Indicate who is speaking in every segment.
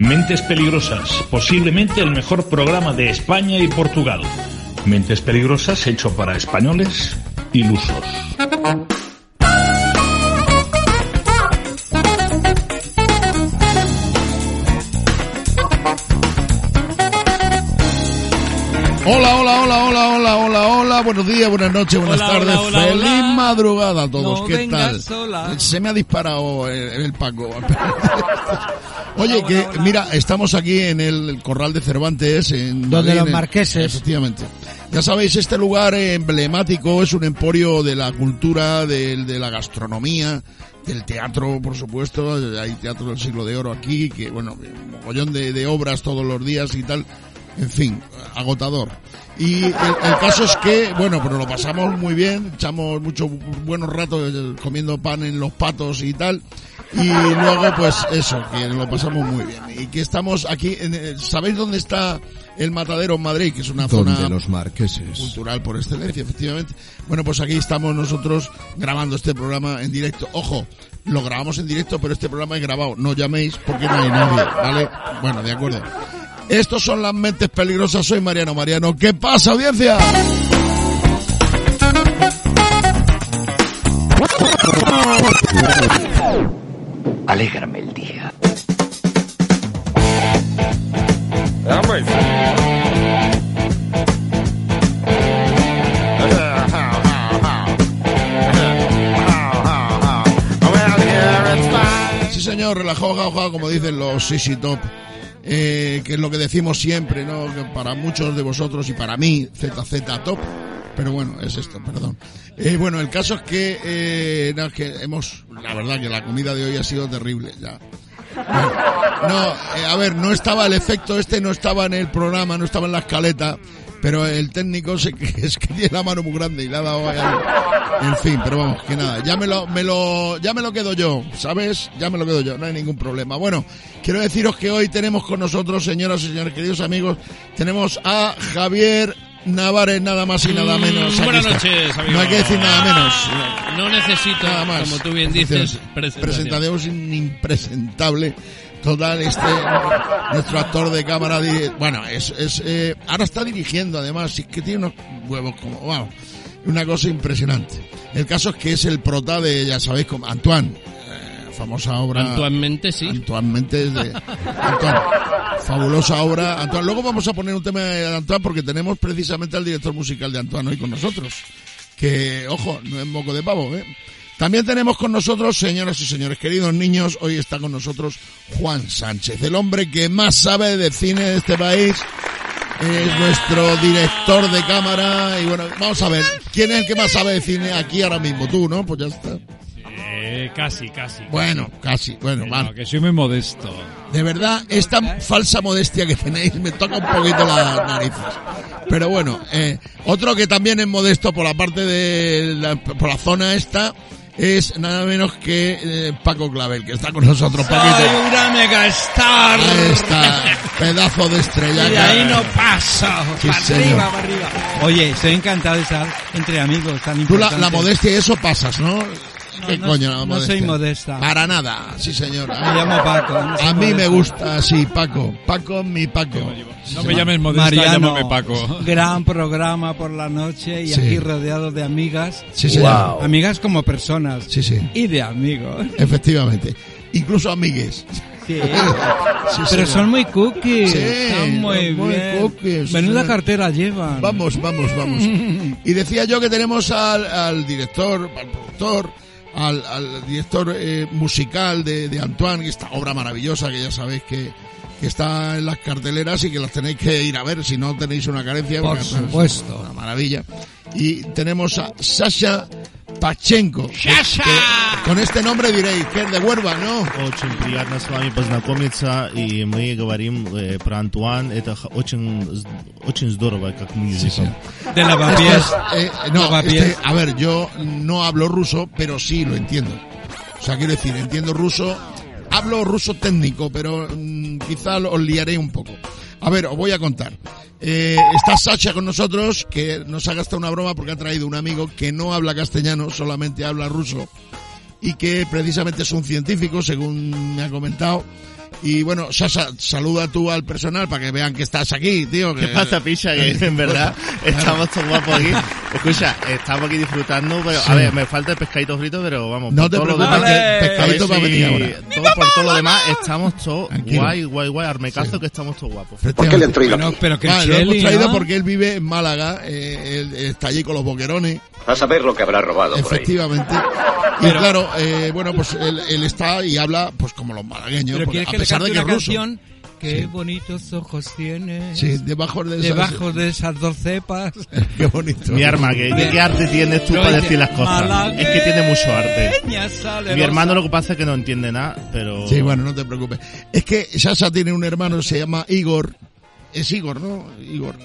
Speaker 1: Mentes Peligrosas, posiblemente el mejor programa de España y Portugal. Mentes Peligrosas hecho para españoles ilusos.
Speaker 2: Hola, hola, hola, hola, hola, buenos días, buenas noches, buenas
Speaker 3: Hola,
Speaker 2: tardes,
Speaker 3: hola, hola,
Speaker 2: feliz
Speaker 3: hola.
Speaker 2: madrugada a todos,
Speaker 3: No
Speaker 2: ¿qué tal?
Speaker 3: sola.
Speaker 2: Se me ha disparado el, el Paco. Oye,
Speaker 3: Hola,
Speaker 2: que
Speaker 3: hola, hola.
Speaker 2: mira, estamos aquí en el Corral de Cervantes, en
Speaker 4: Donde los marqueses.
Speaker 2: Efectivamente. Ya sabéis, este lugar emblemático es un emporio de la cultura, de, de la gastronomía, del teatro, por supuesto. Hay teatro del siglo de oro aquí, que bueno, un mogollón de, de obras todos los días y tal. En fin, agotador. Y el, el caso es que, bueno, pero lo pasamos muy bien, echamos muchos buenos ratos comiendo pan en los patos y tal. Y luego, pues eso, que lo pasamos muy bien. Y que estamos aquí, en, ¿sabéis dónde está el matadero en Madrid? Que es una zona
Speaker 5: los marqueses.
Speaker 2: cultural por excelencia, efectivamente. Bueno, pues aquí estamos nosotros grabando este programa en directo. Ojo, lo grabamos en directo, pero este programa es grabado. No llaméis porque no hay nadie, ¿vale? Bueno, de acuerdo. Estos son las mentes peligrosas. Soy Mariano Mariano. ¿Qué pasa, audiencia?
Speaker 6: Alégrame el día.
Speaker 2: Sí, señor, relajado, ja, ja, como dicen los Sisi Top. Eh, que es lo que decimos siempre, ¿no? Que para muchos de vosotros y para mí, ZZ Top. Pero bueno, es esto, perdón. Eh, bueno, el caso es que, eh, no, es que hemos, la verdad que la comida de hoy ha sido terrible, ya. No, eh, a ver, no estaba el efecto este, no estaba en el programa, no estaba en la escaleta, pero el técnico se, es que tiene la mano muy grande y le ha dado En fin, pero vamos, que nada, ya me lo, me lo, ya me lo quedo yo, ¿sabes? Ya me lo quedo yo, no hay ningún problema. Bueno, quiero deciros que hoy tenemos con nosotros, señoras y señores, queridos amigos, tenemos a Javier Navares, nada más y nada menos.
Speaker 3: Mm, Buenas noches, amigos.
Speaker 2: No hay que decir nada menos.
Speaker 3: No necesito,
Speaker 2: Nada más.
Speaker 3: como tú bien dices, presentación.
Speaker 2: impresentable. Total, este, nuestro actor de cámara, bueno, es, es, eh, ahora está dirigiendo además, y es que tiene unos huevos como, wow, una cosa impresionante. El caso es que es el prota de, ya sabéis, como Antoine, eh, famosa obra.
Speaker 3: Actualmente sí.
Speaker 2: Antoine de Antoine. Fabulosa obra. Antoine. Luego vamos a poner un tema de Antoine porque tenemos precisamente al director musical de Antoine hoy con nosotros. Que, ojo, no es moco de pavo, ¿eh? También tenemos con nosotros, señoras y señores, queridos niños, hoy está con nosotros Juan Sánchez, el hombre que más sabe de cine de este país. Es nuestro director de cámara y bueno, vamos a ver, ¿quién es el que más sabe de cine aquí ahora mismo? Tú, ¿no? Pues ya está.
Speaker 7: Eh, casi, casi.
Speaker 2: Bueno, casi, bueno,
Speaker 7: No,
Speaker 2: vale.
Speaker 7: que soy muy modesto.
Speaker 2: De verdad, esta falsa modestia que tenéis me toca un poquito las narices. Pero bueno, eh, otro que también es modesto por la parte de la, por la zona esta es nada menos que eh, Paco Clavel, que está con nosotros, Paquito.
Speaker 3: Soy una megastar.
Speaker 2: Ahí está, pedazo de estrella.
Speaker 3: Y ahí no pasa.
Speaker 2: Sí,
Speaker 3: para
Speaker 2: señor.
Speaker 3: arriba, para arriba.
Speaker 4: Oye, estoy encantado de estar entre amigos tan
Speaker 2: Tú la modestia y eso pasas, ¿no? ¿Qué
Speaker 4: no,
Speaker 2: coño la
Speaker 4: no
Speaker 2: modestia?
Speaker 4: soy modesta.
Speaker 2: Para nada, sí señor.
Speaker 4: Me llamo Paco. no
Speaker 2: A mí me gusta así, Paco. Paco, mi Paco.
Speaker 7: No me llames modesta,
Speaker 4: Mariano,
Speaker 7: llámame Paco.
Speaker 4: gran programa por la noche y
Speaker 2: Sí.
Speaker 4: aquí rodeado de amigas.
Speaker 2: Sí, señor.
Speaker 4: Amigas como personas.
Speaker 2: Sí, sí.
Speaker 4: Y de amigos.
Speaker 2: Efectivamente. Incluso amigues.
Speaker 4: Sí.
Speaker 2: Sí,
Speaker 4: Pero
Speaker 2: señor.
Speaker 4: son muy cookies.
Speaker 2: Sí,
Speaker 4: Están muy
Speaker 2: muy
Speaker 4: bien.
Speaker 2: cookies,
Speaker 4: Menuda
Speaker 2: señor.
Speaker 4: cartera llevan.
Speaker 2: Vamos, vamos, vamos. Y decía yo que tenemos al, al director, al productor, al, al director eh, musical de, de Antoine, esta obra maravillosa que ya sabéis que, que está en las carteleras y que las tenéis que ir a ver si no tenéis una carencia.
Speaker 4: Por supuesto.
Speaker 2: es Una maravilla. Y tenemos a Sasha Pachenko.
Speaker 3: ¡Sasha!
Speaker 2: Que con este nombre diréis que es de Huerva, ¿no?
Speaker 5: Очень приятно с вами познакомиться, и мы говорим э, про Антуан. Это х- очень, з- очень здорово, как мюзикл.
Speaker 4: De
Speaker 2: Este
Speaker 4: lavapiés.
Speaker 2: es, eh, no,
Speaker 4: Lavapiés.
Speaker 2: este- a ver, yo no hablo ruso, pero sí lo entiendo. O sea, quiero decir, entiendo ruso, hablo ruso técnico, pero mm, quizá lo- os liaré un poco. A ver, os voy a contar. Eh, está Sacha con nosotros, que nos ha gastado una broma porque ha traído un amigo que no habla castellano, solamente habla ruso, y que precisamente es un científico, según me ha comentado. Y bueno, Sasha, saluda tú al personal para que vean que estás aquí, tío.
Speaker 5: ¿Qué
Speaker 2: que-
Speaker 5: pasa, picha? Que en verdad estamos todos guapos aquí. Escucha, estamos aquí disfrutando, pero
Speaker 2: Sí.
Speaker 5: a ver, me falta el pescadito frito, pero vamos.
Speaker 2: No
Speaker 5: por
Speaker 2: te
Speaker 5: todo lo
Speaker 2: preocupes,
Speaker 5: demás-
Speaker 2: que pescadito va a venir ahora.
Speaker 5: todo- por todo lo demás, estamos todos
Speaker 2: Tranquilo.
Speaker 5: guay, guay, guay, armecazo que estamos todos guapos.
Speaker 6: ¿Por qué le han traído
Speaker 4: Bueno, pero que
Speaker 2: Vale,
Speaker 4: el
Speaker 2: lo hemos traído
Speaker 4: ¿no?
Speaker 2: porque él vive en Málaga, eh, él está allí con los boquerones,
Speaker 6: A saber lo que habrá robado por ahí.
Speaker 2: efectivamente. Y claro, eh, bueno, pues él, él está y habla pues como los malagueños,
Speaker 4: Pero
Speaker 2: porque
Speaker 4: que le cante canción. Qué bonitos ojos
Speaker 2: tienes. Debajo de esas,
Speaker 4: debajo de esas dos cepas.
Speaker 2: Qué bonito.
Speaker 5: Mi arma, ¿qué, arte tienes tú para decir las cosas? Es que tiene mucho arte. Mi hermano lo que pasa es que no entiende nada, pero...
Speaker 2: Sí, bueno, no te preocupes. Es que Sasa tiene un hermano, se llama Igor. Es Igor, ¿no? Igor.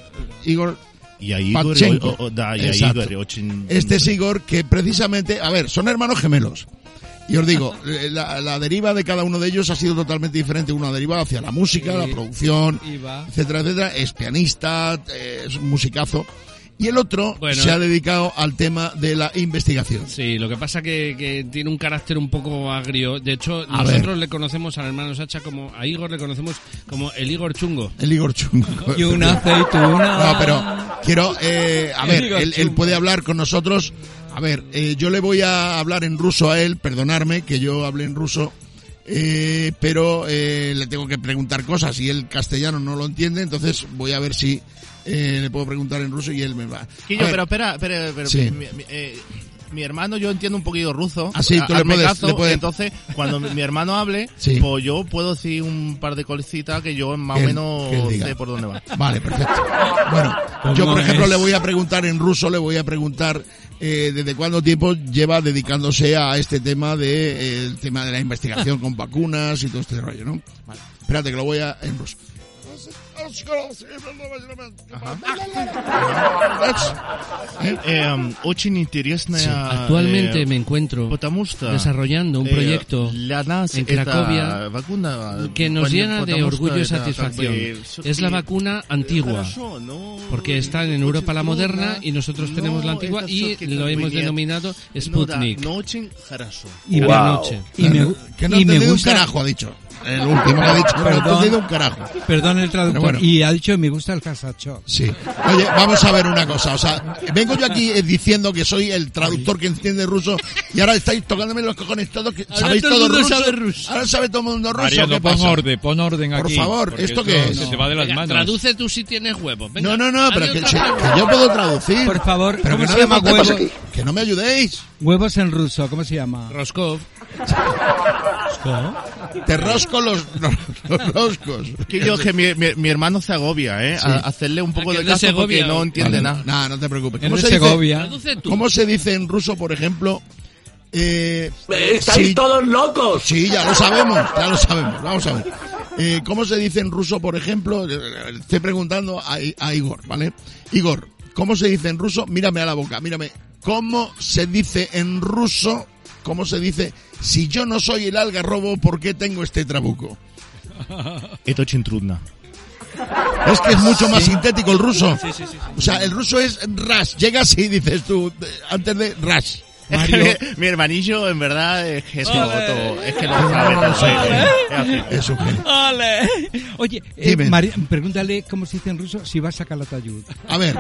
Speaker 2: Igor
Speaker 5: y a Igor, o.
Speaker 2: Este es Igor que precisamente, a ver, son hermanos gemelos. Y os digo, eh, la, la deriva de cada uno de ellos ha sido totalmente diferente. Uno ha derivado hacia la música, la producción, etcétera, etcétera. Es pianista, eh, es musicazo. Y el otro
Speaker 3: Bueno.
Speaker 2: se ha dedicado al tema de la investigación.
Speaker 3: Sí, lo que pasa que, que tiene un carácter un poco agrio. De hecho,
Speaker 2: A
Speaker 3: nosotros
Speaker 2: ver.
Speaker 3: le conocemos al hermano Sacha como, a Igor le conocemos como el Igor Chungo.
Speaker 2: El Igor Chungo.
Speaker 4: Y una aceituna.
Speaker 2: No, pero quiero, eh, a
Speaker 4: El
Speaker 2: ver, él, puede hablar con nosotros. A ver, eh, yo le voy a hablar en ruso a él, perdonarme que yo hable en ruso, eh, pero eh, le tengo que preguntar cosas y él castellano no lo entiende, entonces voy a ver si eh, le puedo preguntar en ruso y él me va.
Speaker 5: Quillo, pero espera, espera, espera,
Speaker 2: Sí.
Speaker 5: mi, mi- eh, mi hermano yo entiendo un poquito ruso.
Speaker 2: Ah, sí, tú le puedes- le puedes-
Speaker 5: Entonces, cuando mi, hermano hable,
Speaker 2: Sí.
Speaker 5: pues yo puedo decir un par de colecitas que yo más o menos sé por dónde va.
Speaker 2: Vale, perfecto. Bueno,
Speaker 4: ¿Cómo
Speaker 2: yo por ejemplo
Speaker 4: es?
Speaker 2: le voy a preguntar en ruso, le voy a preguntar eh, desde cuánto tiempo lleva dedicándose a este tema de eh, el tema de la investigación con vacunas y todo este rollo, ¿no? Vale, espérate que lo voy a en ruso ¿Eh?
Speaker 5: Eh, очень интересная...
Speaker 3: Actualmente
Speaker 5: э,
Speaker 3: me encuentro
Speaker 5: потому что,
Speaker 3: desarrollando un
Speaker 5: э,
Speaker 3: proyecto
Speaker 5: для нас
Speaker 3: en
Speaker 5: эта
Speaker 3: Cracovia
Speaker 5: vacuna,
Speaker 3: que nos
Speaker 5: пон-
Speaker 3: llena de
Speaker 5: потому
Speaker 3: orgullo y
Speaker 5: что это как
Speaker 3: satisfacción.
Speaker 5: бы
Speaker 3: Es la
Speaker 5: всё-таки
Speaker 3: vacuna antigua.
Speaker 5: хорошо, но
Speaker 3: Porque están en
Speaker 5: очень
Speaker 3: Europa la
Speaker 5: трудно,
Speaker 3: moderna y nosotros
Speaker 5: но
Speaker 3: tenemos la antigua
Speaker 5: это
Speaker 3: y
Speaker 5: всё-таки
Speaker 3: lo
Speaker 5: как бы
Speaker 3: hemos
Speaker 5: нет.
Speaker 3: denominado
Speaker 5: Ну да,
Speaker 3: Sputnik.
Speaker 5: но очень хорошо.
Speaker 4: Y,
Speaker 3: Cada
Speaker 4: me,
Speaker 3: noche.
Speaker 4: y me,
Speaker 2: Que no ha
Speaker 4: y me
Speaker 2: entendido un
Speaker 4: gusta.
Speaker 2: carajo, ha dicho. El último que ha dicho, no ha
Speaker 4: Perdón.
Speaker 2: entendido un carajo.
Speaker 4: Perdón el traductor.
Speaker 2: Pero bueno.
Speaker 4: Y ha dicho me gusta el casacho.
Speaker 2: Sí. Oye, vamos a ver una cosa. O sea, vengo yo aquí eh, diciendo que soy el traductor que entiende ruso y ahora estáis tocándome los cojones todos. Que, ¿Sabéis
Speaker 3: todo el
Speaker 2: todo
Speaker 3: mundo
Speaker 2: ruso?
Speaker 3: sabe ruso.
Speaker 2: Ahora sabe todo el mundo ruso.
Speaker 7: Mariano,
Speaker 2: ¿Qué
Speaker 7: pon orden, pon orden
Speaker 2: Por
Speaker 7: aquí.
Speaker 2: favor,
Speaker 7: porque
Speaker 2: ¿esto
Speaker 7: esto
Speaker 2: qué es?
Speaker 7: Se te va de las
Speaker 3: Venga,
Speaker 7: manos.
Speaker 3: traduce tú si tienes huevos. Venga,
Speaker 2: No, no, no, pero que, que yo puedo traducir.
Speaker 4: Por favor,
Speaker 2: pero
Speaker 4: ¿cómo
Speaker 2: que
Speaker 4: se
Speaker 2: no
Speaker 4: llama
Speaker 2: me faltéis-
Speaker 4: huevo?
Speaker 2: Que no me ayudéis.
Speaker 4: Huevos en ruso, ¿cómo se llama?
Speaker 3: Roscov.
Speaker 2: Te rosco los, los, los roscos.
Speaker 5: Que yo, que mi, mi, mi hermano se agobia, ¿eh? A- hacerle un poco de
Speaker 3: es
Speaker 5: caso porque no entiende
Speaker 2: Vale,
Speaker 5: nada.
Speaker 2: Nada, no te preocupes. ¿Cómo se, dice,
Speaker 4: Segovia.
Speaker 3: Tú.
Speaker 2: ¿Cómo se dice en ruso, por ejemplo? Eh,
Speaker 6: ¡Estáis
Speaker 2: sí,
Speaker 6: todos locos!
Speaker 2: Sí, ya lo sabemos, ya lo sabemos. Vamos a ver. Eh, ¿Cómo se dice en ruso, por ejemplo? Eh, Estoy preguntando a, a Igor, ¿vale? Igor, ¿cómo se dice en ruso? Mírame a la boca, mírame. ¿Cómo se dice en ruso? ¿Cómo se dice? Si yo no soy el algarrobo, ¿por qué tengo este trabuco?
Speaker 5: Esto chintrudna.
Speaker 2: Es que es mucho más sintético el ruso. O sea, el ruso es ras. Llegas y dices tú, antes de
Speaker 5: ras. Que mi, mi hermanillo, en verdad, es que es, todo, es que lo sabe todo.
Speaker 4: Oye, eh. Mari- pregúntale cómo se dice en ruso si vas a Calatayud.
Speaker 2: A ver,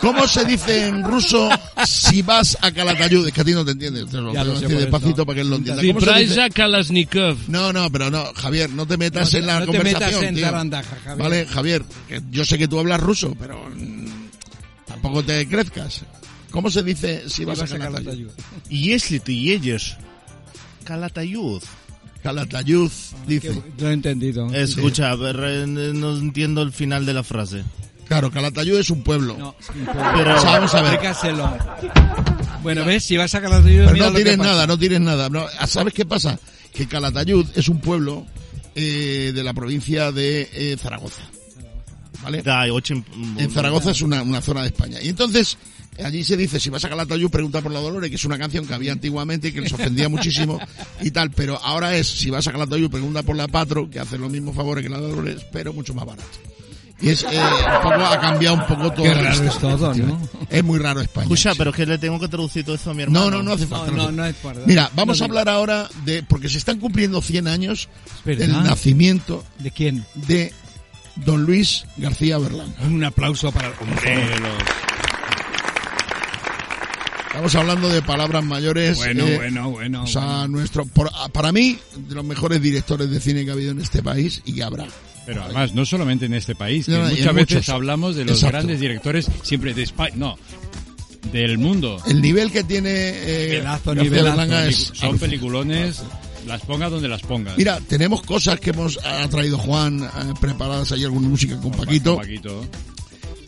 Speaker 2: ¿cómo se dice en ruso si vas a Calatayud? Es que a ti no te entiendes. Te lo
Speaker 4: Ya lo sé
Speaker 2: decir despacito
Speaker 4: eso.
Speaker 2: para que él lo entienda. ¿Cómo se dice?
Speaker 3: Vibraja Kalashnikov.
Speaker 2: No, no, pero no, Javier, no te metas en la
Speaker 4: no te
Speaker 2: conversación,
Speaker 4: metas en
Speaker 2: tío.
Speaker 4: zarandaja, Javier.
Speaker 2: Vale, Javier, que yo sé que tú hablas ruso, pero mm, tampoco te crezcas. ¿Cómo se dice si
Speaker 4: Si
Speaker 2: vas,
Speaker 4: vas
Speaker 2: a
Speaker 4: a
Speaker 2: Calatayud?
Speaker 4: Calatayud.
Speaker 5: Если ты едешь Calatayud.
Speaker 2: Calatayud, dice.
Speaker 4: Lo he entendido.
Speaker 5: Escucha, a ver, eh, no entiendo el final de la frase.
Speaker 2: Claro, Calatayud es un pueblo.
Speaker 4: No,
Speaker 5: Pero-
Speaker 2: O sea, vamos a ver.
Speaker 4: Explícaselo. Bueno, ves, si vas a Calatayud,
Speaker 2: Pero
Speaker 4: mira
Speaker 2: no
Speaker 4: lo que
Speaker 2: tires
Speaker 4: pasa.
Speaker 2: nada, no tires nada. No, ¿Sabes qué pasa? Que Calatayud es un pueblo eh, de la provincia de eh, Zaragoza. ¿Vale?
Speaker 5: Да, и очень... м,
Speaker 2: En Zaragoza es una, una zona de España. Y entonces, allí se dice, si vas a Calatayud, pregunta por la Dolores, que es una canción que había antiguamente y que les ofendía muchísimo y tal. Pero ahora es, si vas a Calatayud, pregunta por la Patro, que hace los mismos favores que la Dolores, pero mucho más barato. Y es, eh, un poco, ha cambiado un poco todo.
Speaker 4: Qué
Speaker 2: el
Speaker 4: raro es todo, ¿no?
Speaker 2: Es muy raro España.
Speaker 5: Escucha, pero que le tengo que traducir todo eso a mi hermano.
Speaker 2: No, no, no hace falta.
Speaker 4: No, no,
Speaker 2: hace-
Speaker 4: no es para-
Speaker 2: Mira, vamos
Speaker 4: no
Speaker 2: a hablar ahora de, porque se están cumpliendo 100 años
Speaker 4: ¿verdad?
Speaker 2: del nacimiento
Speaker 4: ¿De quién?
Speaker 2: de don Luis García Berlanga.
Speaker 4: Un aplauso para el hombre.
Speaker 2: Estamos hablando de palabras mayores.
Speaker 4: Bueno,
Speaker 2: eh,
Speaker 4: bueno, bueno.
Speaker 2: O sea,
Speaker 4: bueno.
Speaker 2: nuestro, por- para mí, de los mejores directores de cine que ha habido en este país y que habrá.
Speaker 7: Pero además, no solamente en este país, que
Speaker 2: No,
Speaker 7: muchas veces
Speaker 2: muchos.
Speaker 7: hablamos de los
Speaker 2: Exacto.
Speaker 7: grandes directores siempre de España, no, del mundo.
Speaker 2: El nivel que tiene eh, García
Speaker 4: nivelazo.
Speaker 2: Es
Speaker 7: Son peliculones, las pongas donde las pongas.
Speaker 2: Mira, tenemos cosas que hemos ha traído Juan eh, preparadas ahí alguna música con Paquito
Speaker 7: Paquito.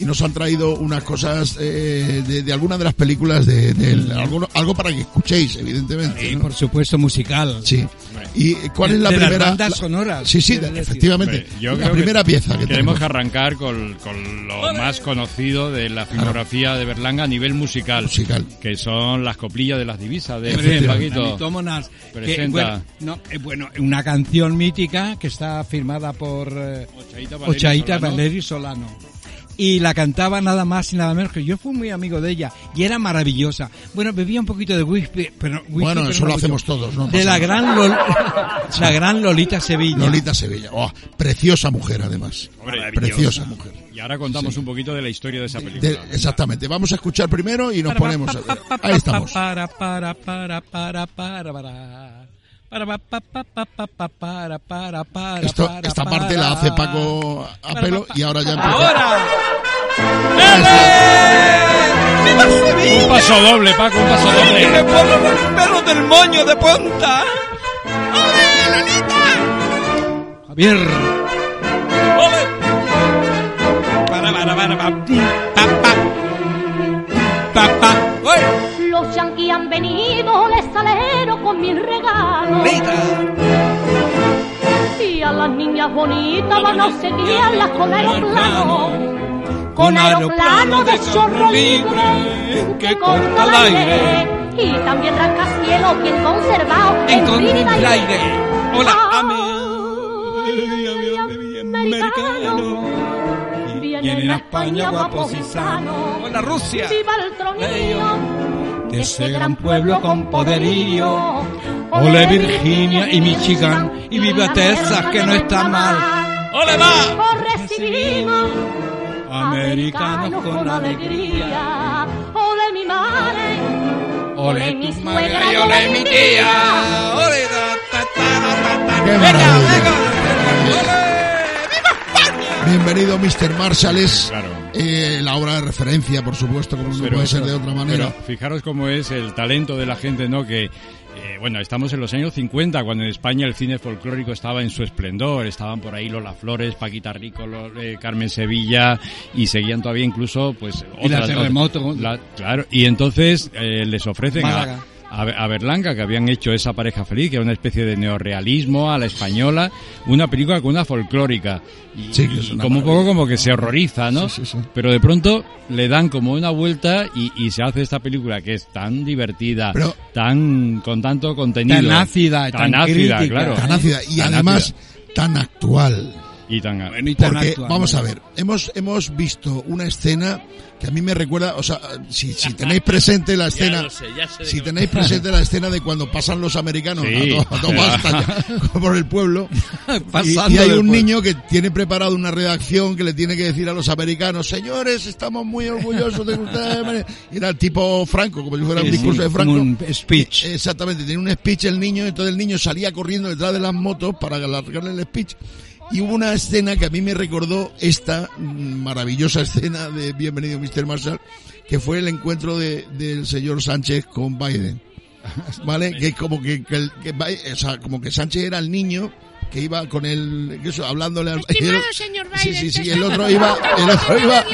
Speaker 2: Y nos han traído unas cosas eh, de, de algunas de las películas de, de él. algo, algo para que escuchéis, evidentemente.
Speaker 4: Sí,
Speaker 2: ¿no?
Speaker 4: por supuesto, musical.
Speaker 2: Sí. ¿Y cuál es la
Speaker 4: De las
Speaker 2: primera?
Speaker 4: bandas
Speaker 2: la-
Speaker 4: sonoras,
Speaker 2: Sí, sí, efectivamente.
Speaker 7: Hombre, yo
Speaker 2: la
Speaker 7: creo que
Speaker 2: primera pieza que
Speaker 7: Tenemos
Speaker 2: tenemos.
Speaker 7: que arrancar con, con lo más conocido de la filmografía de Berlanga a nivel musical,
Speaker 2: Musical.
Speaker 7: que son las coplillas de las divisas de. Paquito.
Speaker 4: Mitómonas, que,
Speaker 7: Presenta.
Speaker 4: bueno, no, eh, bueno, una canción mítica que está firmada por eh,
Speaker 7: Ochaíta Valerio
Speaker 4: Ochaíta
Speaker 7: Solano.
Speaker 4: Y la cantaba nada más y nada menos que yo fui muy amigo de ella y era maravillosa. Bueno, bebía un poquito de whisky, pero whisky,
Speaker 2: Bueno,
Speaker 4: pero
Speaker 2: eso
Speaker 4: no
Speaker 2: lo
Speaker 4: mucho.
Speaker 2: hacemos todos, ¿no?
Speaker 4: De la gran Lol- la gran Lolita Sevilla.
Speaker 2: Lolita Sevilla. Oh, preciosa mujer, además.
Speaker 7: Hombre,
Speaker 2: Preciosa mujer.
Speaker 7: Y ahora contamos un poquito de la historia de esa
Speaker 2: De-
Speaker 7: película.
Speaker 2: exactamente. Vamos a escuchar primero y nos ponemos. a ver. Ahí estamos.
Speaker 4: Para, para, para, para, para,
Speaker 2: Esto,
Speaker 4: para,
Speaker 2: esta
Speaker 4: para.
Speaker 2: parte la hace Paco a pelo y ahora ya empieza.
Speaker 4: ¡Ahora!
Speaker 7: Un paso doble, Paco, un paso doble.
Speaker 4: ¡Le pongo los pelos del moño de punta! Javier. Para, para, para,
Speaker 8: Han venido, les salero con mis regalos. Y a las niñas bonitas van a obsequiarlas con aeroplano. Con aeroplano de chorro libre que corta el aire. Y también rascacielos bien conservados
Speaker 4: En
Speaker 8: y-
Speaker 4: aire. Hola,
Speaker 8: americano. Vienen a España guapos y sanos.
Speaker 4: Hola, Rusia.
Speaker 8: Viva el tronío
Speaker 4: de ese gran pueblo con poderío. Ole Virginia y Michigan y viva Texas que no está mal. ¡Ole va!
Speaker 8: Os recibimos
Speaker 4: Americanos con alegría.
Speaker 8: Ole mi madre.
Speaker 4: Ole
Speaker 8: mi suegra
Speaker 4: y ole mi tía. Ole da, ta, ta, ta, ta, ta.
Speaker 2: ¡Qué
Speaker 4: Venga, venga.
Speaker 2: Bienvenido, Mr. Marshall. Es
Speaker 7: Claro.
Speaker 2: eh, la obra de referencia, por supuesto, como no
Speaker 7: Pero
Speaker 2: puede
Speaker 7: eso-
Speaker 2: ser de otra manera.
Speaker 7: Pero fijaros cómo es el talento de la gente, ¿no? Que, eh, bueno, estamos en los años 50, cuando en España el cine folclórico estaba en su esplendor. Estaban por ahí Lola Flores, Paquita Rico, eh, Carmen Sevilla, y seguían todavía incluso, pues,
Speaker 4: Y la
Speaker 7: otras-
Speaker 4: Terremoto.
Speaker 7: la- claro, y entonces eh, les ofrecen
Speaker 4: Málaga.
Speaker 7: a, a Berlanga, que habían hecho esa pareja feliz, que era una especie de neorrealismo a la española, una película con una folclórica. Y,
Speaker 2: Sí, que es una
Speaker 7: como un poco como que se horroriza, ¿no?
Speaker 2: Sí, sí.
Speaker 7: Pero de pronto le dan como una vuelta y, y se hace esta película que es tan divertida,
Speaker 2: Pero-
Speaker 7: tan con tanto contenido,
Speaker 4: Tan ácida tan
Speaker 7: ácida,
Speaker 4: crítica.
Speaker 7: claro,
Speaker 2: Tan ácida y
Speaker 7: Tan
Speaker 2: además tan actual.
Speaker 7: Y tan
Speaker 4: Bueno, y tan
Speaker 2: Porque,
Speaker 4: actual,
Speaker 2: vamos
Speaker 4: ¿no?
Speaker 2: a ver, hemos, hemos visto una escena que a mí me recuerda, o sea, si, si tenéis presente la escena, si tenéis presente la escena de cuando pasan los americanos
Speaker 7: Sí.
Speaker 2: a, to- pasta ya, por el pueblo, y, hay un
Speaker 4: pueblo.
Speaker 2: niño que tiene preparado una redacción que le tiene que decir a los americanos, señores, estamos muy orgullosos de ustedes. Y era el tipo Franco, como si fuera un discurso
Speaker 4: sí,
Speaker 2: de Franco.
Speaker 4: un speech.
Speaker 2: Eh, Exactamente, tenía un speech el niño, entonces el niño salía corriendo detrás de las motos para alargarle el speech. Y hubo una escena que a mí me recordó esta maravillosa escena de Bienvenido Mr. Marshall, que fue el encuentro de, del señor Sánchez con Biden. ¿Vale? Que como que, que el- que Bi- o sea, como que Sánchez era el niño que iba con el, eso, hablándole al...
Speaker 8: Estimado señor
Speaker 2: Sí,
Speaker 8: Biden,
Speaker 2: sí, sí,
Speaker 8: te
Speaker 2: el otro iba, el otro iba,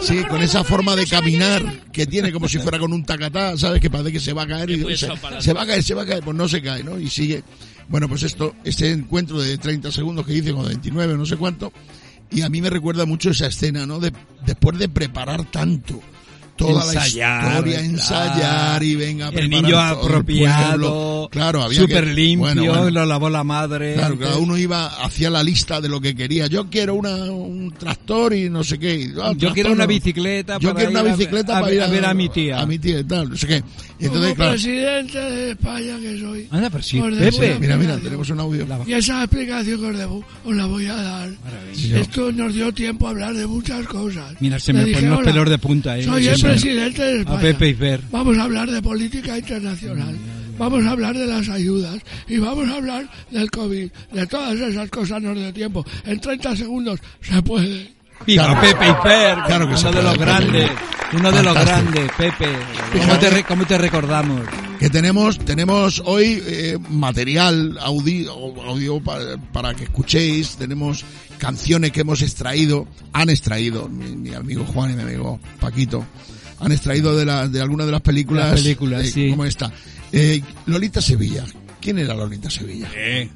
Speaker 2: sí, con esa forma de caminar que tiene como si fuera con un tacatá, ¿sabes? Que parece que se va a caer y se va a caer, se va a caer, pues no se cae, ¿no? Y sigue. Bueno, pues esto, este encuentro de 30 segundos que hice, o de 29, no sé cuánto, y a mí me recuerda mucho esa escena, ¿no? De, después de preparar tanto, toda
Speaker 4: Ensayar,
Speaker 2: la historia,
Speaker 4: claro.
Speaker 2: ensayar y venga a
Speaker 4: El niño
Speaker 2: el
Speaker 4: apropiado,
Speaker 2: pueblo. Claro, había
Speaker 4: súper
Speaker 2: que-
Speaker 4: limpio,
Speaker 2: bueno, bueno.
Speaker 4: lo lavó la madre.
Speaker 2: Claro, cada uno iba hacia la lista de lo que quería. Yo quiero una, un tractor y no sé qué. Ah,
Speaker 4: Yo
Speaker 2: tractor
Speaker 4: quiero una bicicleta
Speaker 2: Yo
Speaker 4: para
Speaker 2: quiero una
Speaker 4: ir a ver-
Speaker 2: bicicleta
Speaker 4: a
Speaker 2: para ir
Speaker 4: a ver a mi tía.
Speaker 2: A mi tía y tal, no sé qué. Y entonces,
Speaker 9: Como
Speaker 2: claro.
Speaker 9: presidente de España que soy.
Speaker 4: Anda, pero sí, Pepe.
Speaker 2: Mira, mira, tenemos un audio.
Speaker 9: Y esa explicación que os debo, os la voy a dar. Esto nos dio tiempo a hablar de muchas cosas.
Speaker 4: Mira, se
Speaker 9: Le
Speaker 4: me
Speaker 9: dije,
Speaker 4: ponen los
Speaker 9: "Hola,
Speaker 4: pelos de punta. Eh.
Speaker 9: Soy el. Presidente de
Speaker 4: A. Pepe y Fer.
Speaker 9: Vamos a hablar de política internacional. Vamos a hablar de las ayudas. Y vamos a hablar del COVID. De todas esas cosas nos dio tiempo. En 30 segundos se puede.
Speaker 4: Viva
Speaker 2: Claro.
Speaker 4: Pepe y Fer,
Speaker 2: Claro que
Speaker 4: uno de los
Speaker 2: Pepe.
Speaker 4: grandes, uno de los grandes, Pepe. ¿Cómo te, re- cómo te recordamos?
Speaker 2: Que tenemos, tenemos hoy eh, material audio, audio para, para que escuchéis. Tenemos canciones que hemos extraído, han extraído, mi, mi amigo Juan y mi amigo Paquito, han extraído de, la, de algunas de las películas.
Speaker 4: Las películas,
Speaker 2: eh,
Speaker 4: sí.
Speaker 2: Como esta. Eh, Lolita Sevilla. ¿Quién era Lolita Sevilla?
Speaker 4: Eh,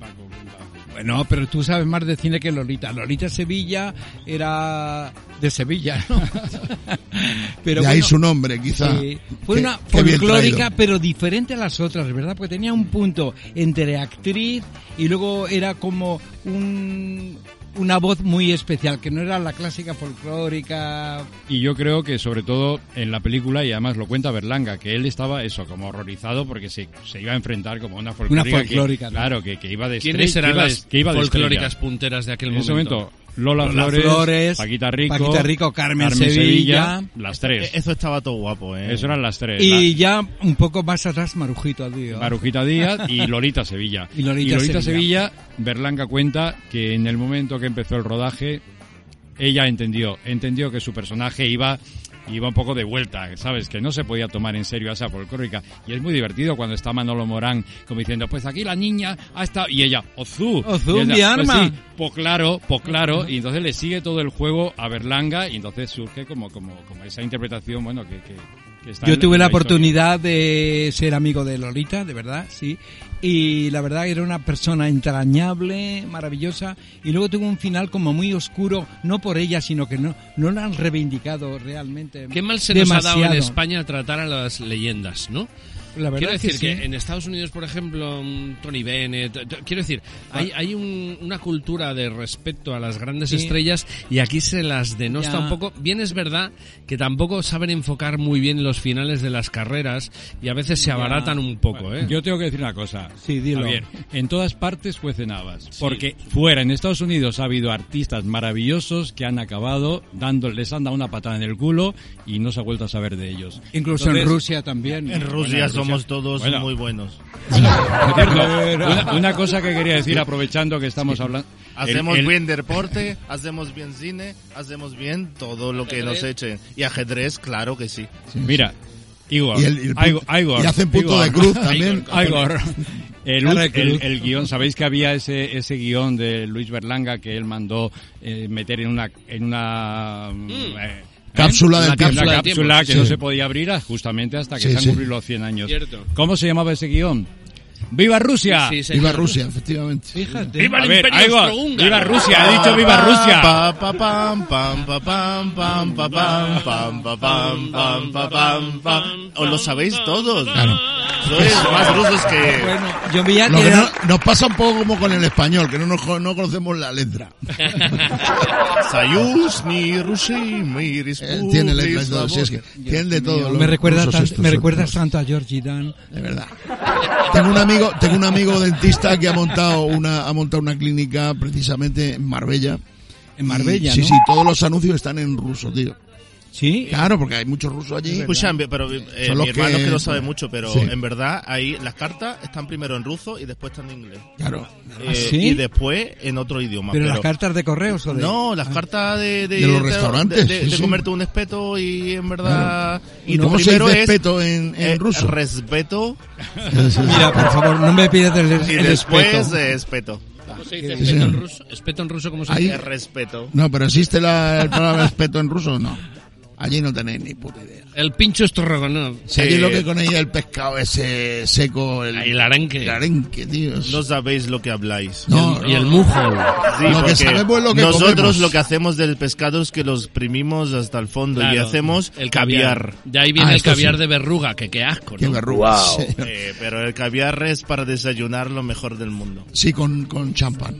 Speaker 4: Bueno, pero tú sabes más de cine que Lolita. Lolita Sevilla era de Sevilla, ¿no? pero
Speaker 2: de ahí
Speaker 4: bueno,
Speaker 2: su nombre, quizá.
Speaker 4: Sí, fue
Speaker 2: Qué-
Speaker 4: una folclórica, pero diferente a las otras, ¿verdad? Porque tenía un punto entre actriz y luego era como un, una voz muy especial, que no era la clásica folclórica.
Speaker 7: Y yo creo que sobre todo en la película, y además lo cuenta Berlanga, que él estaba eso, como horrorizado porque se, se iba a enfrentar como una folclórica.
Speaker 4: Una folclórica,
Speaker 7: que-
Speaker 4: ¿no?
Speaker 7: claro, que, que iba de
Speaker 3: ¿Quiénes eran
Speaker 7: que iba de-
Speaker 3: las
Speaker 7: que iba de
Speaker 3: folclóricas
Speaker 7: estrella.
Speaker 3: punteras de aquel
Speaker 7: En ese
Speaker 3: momento?
Speaker 7: Lola,
Speaker 4: Lola
Speaker 7: Flores,
Speaker 4: Flores,
Speaker 7: Paquita Rico,
Speaker 4: Paquita Rico, Carmen Sevilla.
Speaker 7: las tres.
Speaker 5: Eso estaba todo guapo, ¿eh?
Speaker 7: Eso eran las tres.
Speaker 4: Y ya un poco más atrás, Marujito Díaz.
Speaker 7: Marujita Díaz y Lolita Sevilla.
Speaker 4: Y Lolita
Speaker 7: Sevilla.
Speaker 4: Sevilla.
Speaker 7: Berlanga cuenta que en el momento que empezó el rodaje, ella entendió, entendió que su personaje iba iba un poco de vuelta, ¿sabes? Que no se podía tomar en serio a esa folclórica. Y es muy divertido cuando está Manolo Morán como diciendo, pues aquí la niña ha estado... Y ella, Y ella,
Speaker 4: mi arma.
Speaker 7: Pues sí, pues claro, pues claro. Y entonces le sigue todo el juego a Berlanga y entonces surge como, como, como esa interpretación, bueno, que... que,
Speaker 4: Yo tuve la oportunidad de ser amigo de Lolita, de verdad, sí. Y la verdad era una persona entrañable, maravillosa. Y luego tuvo un final como muy oscuro, no por ella, sino que no, no la han reivindicado realmente.
Speaker 3: Qué mal se nos ha dado en
Speaker 4: demasiado.
Speaker 3: España tratar a las leyendas, ¿no?
Speaker 4: La verdad
Speaker 3: quiero
Speaker 4: es que
Speaker 3: decir que,
Speaker 4: sí.
Speaker 3: en Estados Unidos, por ejemplo, Tony Bennett, quiero decir, hay, hay un- una cultura de respeto a las grandes
Speaker 4: Sí.
Speaker 3: estrellas y aquí se las denosta
Speaker 4: Ya.
Speaker 3: un poco. Bien es verdad que tampoco saben enfocar muy bien los finales de las carreras y a veces se
Speaker 4: Ya.
Speaker 3: abaratan un poco, ¿eh?
Speaker 7: Yo tengo que decir una cosa.
Speaker 4: Sí, dilo.
Speaker 7: Javier, en todas partes fue Cenabas. Porque fuera, en Estados Unidos, ha habido artistas maravillosos que han acabado dando, les han dado una patada en el culo y no se ha vuelto a saber de ellos.
Speaker 4: Incluso
Speaker 7: Entonces,
Speaker 4: en Rusia también.
Speaker 5: En Rusia
Speaker 7: Bueno, en Rusia-
Speaker 5: somos todos
Speaker 7: Bueno.
Speaker 5: muy buenos.
Speaker 7: Una, una cosa que quería decir, aprovechando que estamos hablando. el-
Speaker 5: Hacemos
Speaker 7: el-
Speaker 5: bien deporte, hacemos bien cine, hacemos bien todo lo que nos echen. Y ajedrez, claro que sí.
Speaker 7: Mira, Igor,
Speaker 2: Y el- el
Speaker 7: Igor, Igor,
Speaker 2: y hacen punto
Speaker 7: Igor,
Speaker 2: de cruz también.
Speaker 7: Igor, el, el, el guion, ¿sabéis que había ese, ese guion de Luis Berlanga que él mandó eh, meter en una, en una eh,
Speaker 2: Cápsula
Speaker 7: ¿eh?
Speaker 2: del
Speaker 7: Una
Speaker 2: tiempo.
Speaker 7: cápsula,
Speaker 3: del
Speaker 7: cápsula
Speaker 3: tiempo,
Speaker 7: que
Speaker 2: sí.
Speaker 7: no se podía abrir ah, justamente hasta que
Speaker 2: Sí,
Speaker 7: se han
Speaker 2: sí.
Speaker 7: cumplido los 100 años.
Speaker 3: Cierto.
Speaker 7: ¿Cómo se llamaba ese guion? ¡Viva Rusia!
Speaker 3: Sí, señor.
Speaker 2: Viva Rusia, efectivamente.
Speaker 4: Fíjate.
Speaker 3: ¡Viva el
Speaker 7: ver,
Speaker 3: imperio austrohúngaro!
Speaker 7: ¡Viva Rusia! ¡Ha dicho viva Rusia!
Speaker 5: Pa, pa, pam, pam, pa, pam, pam, pa, pam, pam, pa, pam, pam, pa, pam, pam. Os lo sabéis todos.
Speaker 2: Claro.
Speaker 5: Sois más rusos que...
Speaker 4: Bueno, yo veía
Speaker 2: Lo
Speaker 4: que
Speaker 2: que
Speaker 4: era-
Speaker 2: no- nos pasa un poco como con el español, que no, nos, no conocemos la letra.
Speaker 5: Sayus, mi Rusi, mi
Speaker 2: Eh, tiene letras y todo, sí, es que tienen de todo. los
Speaker 4: me recuerda
Speaker 2: rusos
Speaker 4: tan-
Speaker 2: estos,
Speaker 4: me recuerda tanto a Georgie Dan.
Speaker 2: De verdad. Tengo un amigo, tengo un amigo dentista que ha montado una, ha montado una clínica precisamente en Marbella.
Speaker 4: En Marbella,
Speaker 2: Y- Sí, sí, todos los anuncios están en ruso, tío.
Speaker 4: Sí.
Speaker 2: Claro, porque hay muchos rusos allí.
Speaker 5: Escucha, pero eh,
Speaker 2: Son
Speaker 5: mi
Speaker 2: los
Speaker 5: hermano
Speaker 2: que-
Speaker 5: que no sabe mucho, pero
Speaker 2: Sí.
Speaker 5: en verdad ahí las cartas están primero en ruso y después están en inglés.
Speaker 2: Claro.
Speaker 5: Eh,
Speaker 4: ¿Sí?
Speaker 5: Y después en otro idioma.
Speaker 4: Pero,
Speaker 5: pero
Speaker 4: las cartas de correos o de...
Speaker 5: No, las cartas de, de,
Speaker 2: De los restaurantes,
Speaker 5: de, de-
Speaker 2: sí,
Speaker 5: de
Speaker 2: sí.
Speaker 5: comerte un espeto y en verdad.
Speaker 2: ¿Y
Speaker 5: Y
Speaker 2: cómo se
Speaker 5: primero
Speaker 2: dice
Speaker 5: es
Speaker 2: espeto en, en
Speaker 5: eh,
Speaker 2: ruso?
Speaker 5: Respeto
Speaker 4: Mira, por favor, no me pidas el,
Speaker 5: y
Speaker 4: el
Speaker 5: después
Speaker 4: respeto.
Speaker 5: eh, espeto.
Speaker 3: ¿Cómo se dice
Speaker 2: Sí,
Speaker 3: espeto en ruso? ¿Espeto en ruso cómo se dice?
Speaker 5: respeto.
Speaker 2: No, pero ¿existe la, el palabra respeto en ruso? No. Allí no tenéis ni puta idea.
Speaker 3: El pincho estrogonov.
Speaker 2: Si allí lo que con ella el pescado ese seco, el,
Speaker 3: El arenque.
Speaker 2: el arenque, tío.
Speaker 5: No sabéis lo que habláis.
Speaker 2: No,
Speaker 3: Y el mujo.
Speaker 5: Sí,
Speaker 2: Lo que sabemos es lo que
Speaker 5: nosotros
Speaker 2: comemos.
Speaker 5: lo que hacemos del pescado es que lo exprimimos hasta el fondo y hacemos
Speaker 3: el
Speaker 5: caviar.
Speaker 3: De ahí viene
Speaker 2: Ah,
Speaker 3: el caviar
Speaker 2: sí.
Speaker 3: de verruga, que qué asco, ¿no?
Speaker 2: Qué verruga.
Speaker 6: Wow.
Speaker 2: Sí.
Speaker 5: Eh, pero el caviar es para desayunar lo mejor del mundo.
Speaker 2: Sí, con, con champán.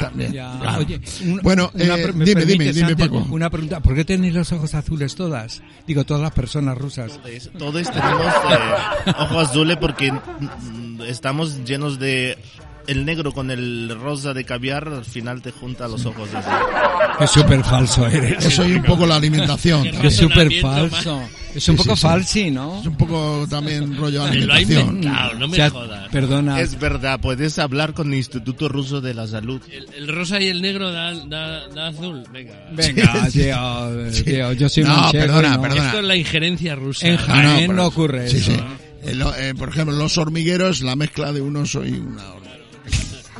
Speaker 2: También.
Speaker 4: Ya,
Speaker 2: claro.
Speaker 4: Oye, un-
Speaker 2: Bueno,
Speaker 4: una
Speaker 2: eh,
Speaker 4: pre- ¿me
Speaker 2: dime, dime, dime, Paco.
Speaker 4: Una pregunta, ¿por qué tenéis los ojos azules todas? Digo, todas las personas rusas.
Speaker 5: Todos tenemos eh, ojo azules porque mm, estamos llenos de el negro con el rosa de caviar, al final te junta los ojos así.
Speaker 4: Qué súper falso eres.
Speaker 2: Eso y un poco la alimentación.
Speaker 4: Qué súper falso. Es un
Speaker 2: Sí,
Speaker 4: poco
Speaker 2: sí, sí.
Speaker 4: falsi, ¿no?
Speaker 2: Es un poco también rollo
Speaker 3: Me lo ha
Speaker 2: alimentación.
Speaker 3: inventado, no me
Speaker 4: O sea,
Speaker 3: jodas.
Speaker 4: Perdona.
Speaker 5: Es verdad, puedes hablar con el Instituto Ruso de la Salud.
Speaker 3: El, el rosa y el negro da, da, da azul. Venga.
Speaker 4: Venga, tío, tío, yo soy
Speaker 2: No,
Speaker 4: manchego
Speaker 2: perdona,
Speaker 4: no.
Speaker 2: perdona.
Speaker 3: Esto es la injerencia rusa.
Speaker 4: En Jaén no,
Speaker 2: pero-
Speaker 4: ocurre
Speaker 2: sí,
Speaker 4: eso.
Speaker 2: sí. Eh, lo- eh, por ejemplo, los hormigueros, la mezcla de un oso y una hormiga.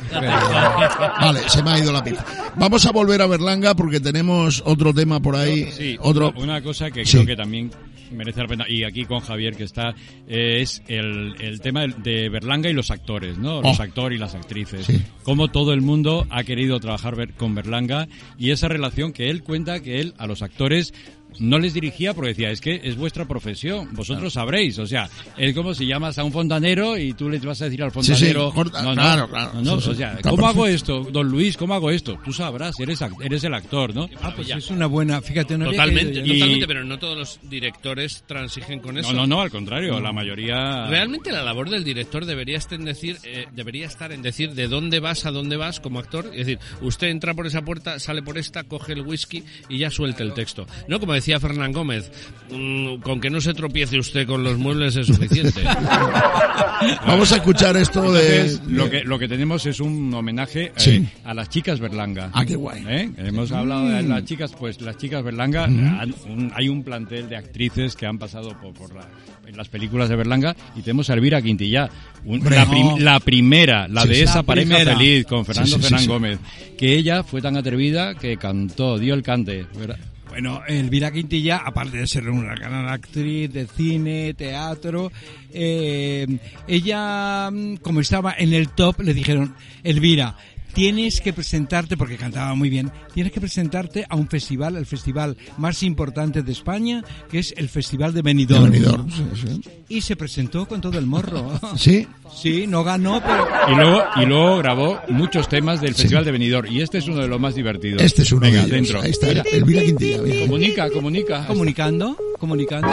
Speaker 2: Vale, se me ha ido la pista. Vamos a volver a Berlanga porque tenemos otro tema por ahí.
Speaker 7: Sí,
Speaker 2: otro.
Speaker 7: una cosa que
Speaker 2: Sí.
Speaker 7: creo que también merece la pena, y aquí con Javier que está, eh, es el, el tema de Berlanga y los actores, ¿no? Los
Speaker 2: Oh.
Speaker 7: actores y las actrices.
Speaker 2: Sí.
Speaker 7: Cómo todo el mundo ha querido trabajar con Berlanga y esa relación que él cuenta que él a los actores no les dirigía porque decía, es que es vuestra profesión, vosotros sabréis, o sea, es como si llamas a un fontanero y tú le vas a decir al
Speaker 2: Sí, sí,
Speaker 7: fontanero,
Speaker 2: corta-
Speaker 7: no, no,
Speaker 2: claro, claro,
Speaker 7: no, no,
Speaker 2: sí, sí,
Speaker 7: o sea,
Speaker 2: está
Speaker 7: ¿cómo hago esto, don Luis, cómo hago esto? Tú sabrás, eres, eres el actor, ¿no?
Speaker 4: Ah, pues es una buena, fíjate, no
Speaker 3: Totalmente.
Speaker 7: Y-
Speaker 3: totalmente, pero no todos los directores transigen con eso.
Speaker 7: No, no, no, al contrario, la mayoría...
Speaker 3: Realmente la labor del director debería estar en decir, eh, debería estar en decir de dónde vas a dónde vas como actor. Es decir, usted entra por esa puerta, sale por esta, coge el whisky y ya suelta el texto. No como decía Fernán Gómez, mm, con que no se tropiece usted con los muebles es suficiente.
Speaker 2: Vamos a escuchar esto de.
Speaker 7: Entonces, lo que lo que tenemos es un homenaje eh,
Speaker 2: Sí.
Speaker 7: a las chicas Berlanga.
Speaker 2: Ah, qué guay.
Speaker 7: ¿Eh? Hemos hablado de las chicas, pues las chicas Berlanga, han- un- hay un plantel de actrices que han pasado por, por la- en las películas de Berlanga y tenemos a Elvira Quintillá, un- la,
Speaker 2: no.
Speaker 7: prim- la primera, la
Speaker 2: Sí,
Speaker 7: de esa
Speaker 4: La
Speaker 7: pareja
Speaker 4: primera.
Speaker 7: feliz con Fernando
Speaker 2: Sí, sí, sí,
Speaker 7: Fernán
Speaker 2: sí.
Speaker 7: Gómez, que ella fue tan atrevida que cantó, dio el cante. ¿verdad?
Speaker 4: Bueno, Elvira Quintilla, aparte de ser una gran actriz de cine, teatro, eh, ella, mm, como estaba en el top, le dijeron, Elvira, tienes que presentarte, porque cantaba muy bien, tienes que presentarte a un festival, el festival más importante de España, que es el Festival de Benidorm.
Speaker 2: Benidorm, sí, sí.
Speaker 4: Y se presentó con todo el morro.
Speaker 2: Sí,
Speaker 4: Sí, no ganó, pero...
Speaker 7: Y luego, y luego grabó muchos temas del Festival de Benidorm y este es uno de los más divertidos.
Speaker 2: este es uno
Speaker 7: Venga,
Speaker 2: de ellos.
Speaker 7: dentro.
Speaker 2: Ahí está, Elvira Quintilla. bien.
Speaker 7: Comunica, comunica.
Speaker 4: Comunicando, comunicando.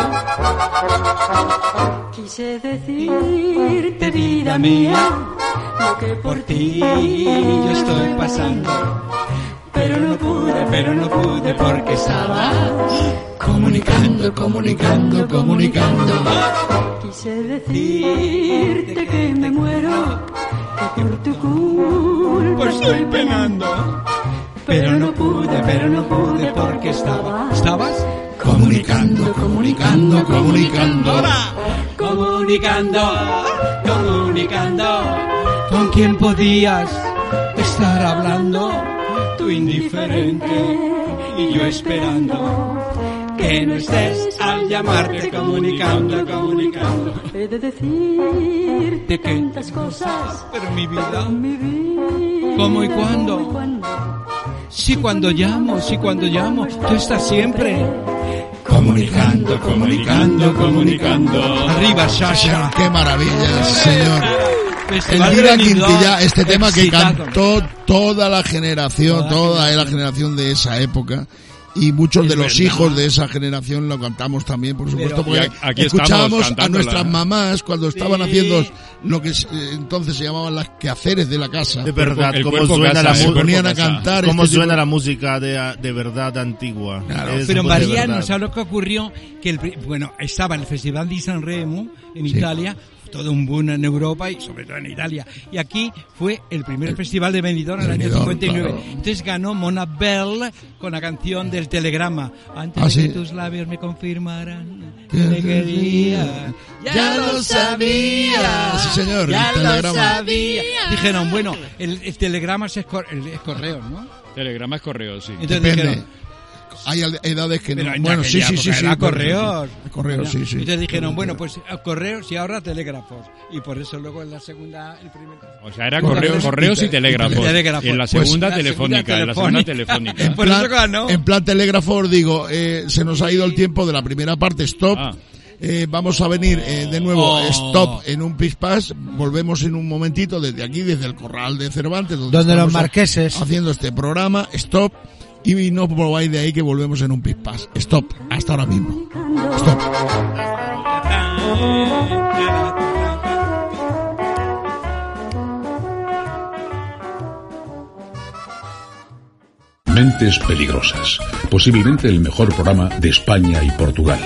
Speaker 8: Quise decirte, vida mía, lo que por ti
Speaker 4: yo estoy pasando.
Speaker 8: pero no pude,
Speaker 4: Pero no pude porque estaba
Speaker 2: Comunicando, comunicando, comunicando.
Speaker 8: Quise decirte que me muero, que por tu culpa estoy penando.
Speaker 4: Pero no pude, pero no pude porque estaba. ¿Estabas?
Speaker 2: Comunicando, comunicando, comunicando.
Speaker 4: Comunicando, comunicando. ¿Con quién podías estar hablando? Tú indiferente y yo esperando. Que no estés al llamarte comunicando, comunicando.
Speaker 8: He de decirte tantas cosas,
Speaker 4: Pero mi vida.
Speaker 8: mi vida.
Speaker 4: ¿Cómo y cuándo?
Speaker 8: ¿Cómo y cuándo?
Speaker 4: Si cuando llamo, si cuando llamo, tú estás siempre.
Speaker 2: Comunicando, comunicando, comunicando.
Speaker 4: Arriba, Sasha.
Speaker 2: Qué maravilla, señor.
Speaker 4: Festival
Speaker 2: Elvira Quintilla, este tema que cantó toda la generación,
Speaker 4: Toda la generación.
Speaker 2: generación de esa época. Y muchos
Speaker 4: Es
Speaker 2: de los
Speaker 4: verdad.
Speaker 2: hijos de esa generación lo cantamos también, por supuesto,
Speaker 4: Pero-
Speaker 2: porque
Speaker 7: aquí
Speaker 2: escuchábamos a nuestras mamás cuando estaban
Speaker 4: Sí.
Speaker 2: haciendo lo que eh, entonces se llamaban las quehaceres de la casa.
Speaker 5: De verdad, cómo
Speaker 7: cuerpo
Speaker 5: suena
Speaker 7: casa,
Speaker 5: la
Speaker 2: se ponían a cantar.
Speaker 5: ¿Cómo
Speaker 2: este tipo-
Speaker 5: suena la música de, de verdad antigua?
Speaker 2: Claro.
Speaker 5: Es
Speaker 4: Pero en Mariano. ¿sabes lo que ocurrió? Que el, pri- bueno, estaba en el Festival di Sanremo en
Speaker 2: Sí.
Speaker 4: Italia, todo un boom en Europa y sobre todo en Italia. Y aquí fue el primer festival de Benidorm en el año
Speaker 2: Benidorm,
Speaker 4: 59.
Speaker 2: claro.
Speaker 4: Entonces ganó Mona Bell con la canción del telegrama. Antes
Speaker 2: Ah,
Speaker 4: de
Speaker 2: sí.
Speaker 4: que tus labios me confirmaran que te quería.
Speaker 2: Ya lo sabía. Sí, señor,
Speaker 4: Ya
Speaker 2: el
Speaker 4: lo
Speaker 2: telegrama.
Speaker 4: sabía. Dijeron, bueno, el, el telegrama es, el- es correo, ¿no?
Speaker 7: Telegrama es correo, sí.
Speaker 4: Entonces
Speaker 2: Depende.
Speaker 4: dijeron,
Speaker 2: Hay edades que no.
Speaker 4: Pero
Speaker 2: Bueno, sí, sí, sí, sí.
Speaker 4: correos.
Speaker 2: Correos, sí, sí.
Speaker 4: Entonces dijeron, bueno, pues eh, correos y ahora telégrafos. Y por eso luego en la segunda, el primer...
Speaker 7: O sea, era
Speaker 2: Correos
Speaker 7: correos y
Speaker 2: te-
Speaker 7: telégrafos.
Speaker 4: y telégrafos.
Speaker 7: Y en la
Speaker 4: Pues
Speaker 7: segunda
Speaker 4: la segunda
Speaker 7: telefónica, en la segunda
Speaker 4: telefónica.
Speaker 2: En
Speaker 4: Por
Speaker 2: plan,
Speaker 4: eso ganó.
Speaker 2: en plan telégrafo os digo, eh, se nos ha ido el tiempo de la primera parte, stop.
Speaker 7: Ah.
Speaker 2: Eh, vamos a venir eh, de nuevo,
Speaker 4: Oh.
Speaker 2: stop, en un pispás. Volvemos en un momentito desde aquí, desde el corral de Cervantes, donde,
Speaker 10: Donde los marqueses.
Speaker 2: haciendo este programa, stop. Y no probáis de ahí que volvemos en un pispás. Stop, hasta ahora mismo. Stop.
Speaker 1: Mentes Peligrosas, posiblemente el mejor programa de España y Portugal.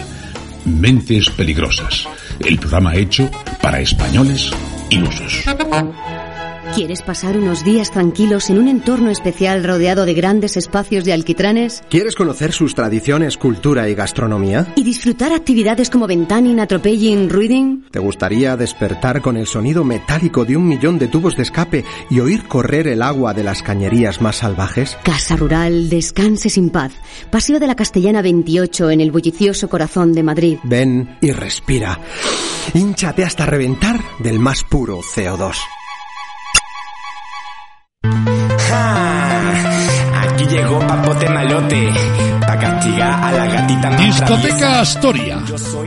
Speaker 1: Mentes Peligrosas, el programa hecho para españoles ilusos.
Speaker 11: ¿Quieres pasar unos días tranquilos en un entorno especial rodeado de grandes espacios de alquitranes?
Speaker 12: ¿Quieres conocer sus tradiciones, cultura y gastronomía?
Speaker 11: ¿Y disfrutar actividades como ventaning, atropelling, ruiding?
Speaker 12: ¿Te gustaría despertar con el sonido metálico de un millón de tubos de escape y oír correr el agua de las cañerías más salvajes?
Speaker 11: Casa Rural, descanse sin paz. Paseo de la Castellana 28 en el bullicioso corazón de Madrid.
Speaker 12: Ven y respira. Hínchate hasta reventar del más puro CO2.
Speaker 13: Aquí llegó Papote Malote para castigar a la gatita más traviesa.
Speaker 9: Discoteca Astoria.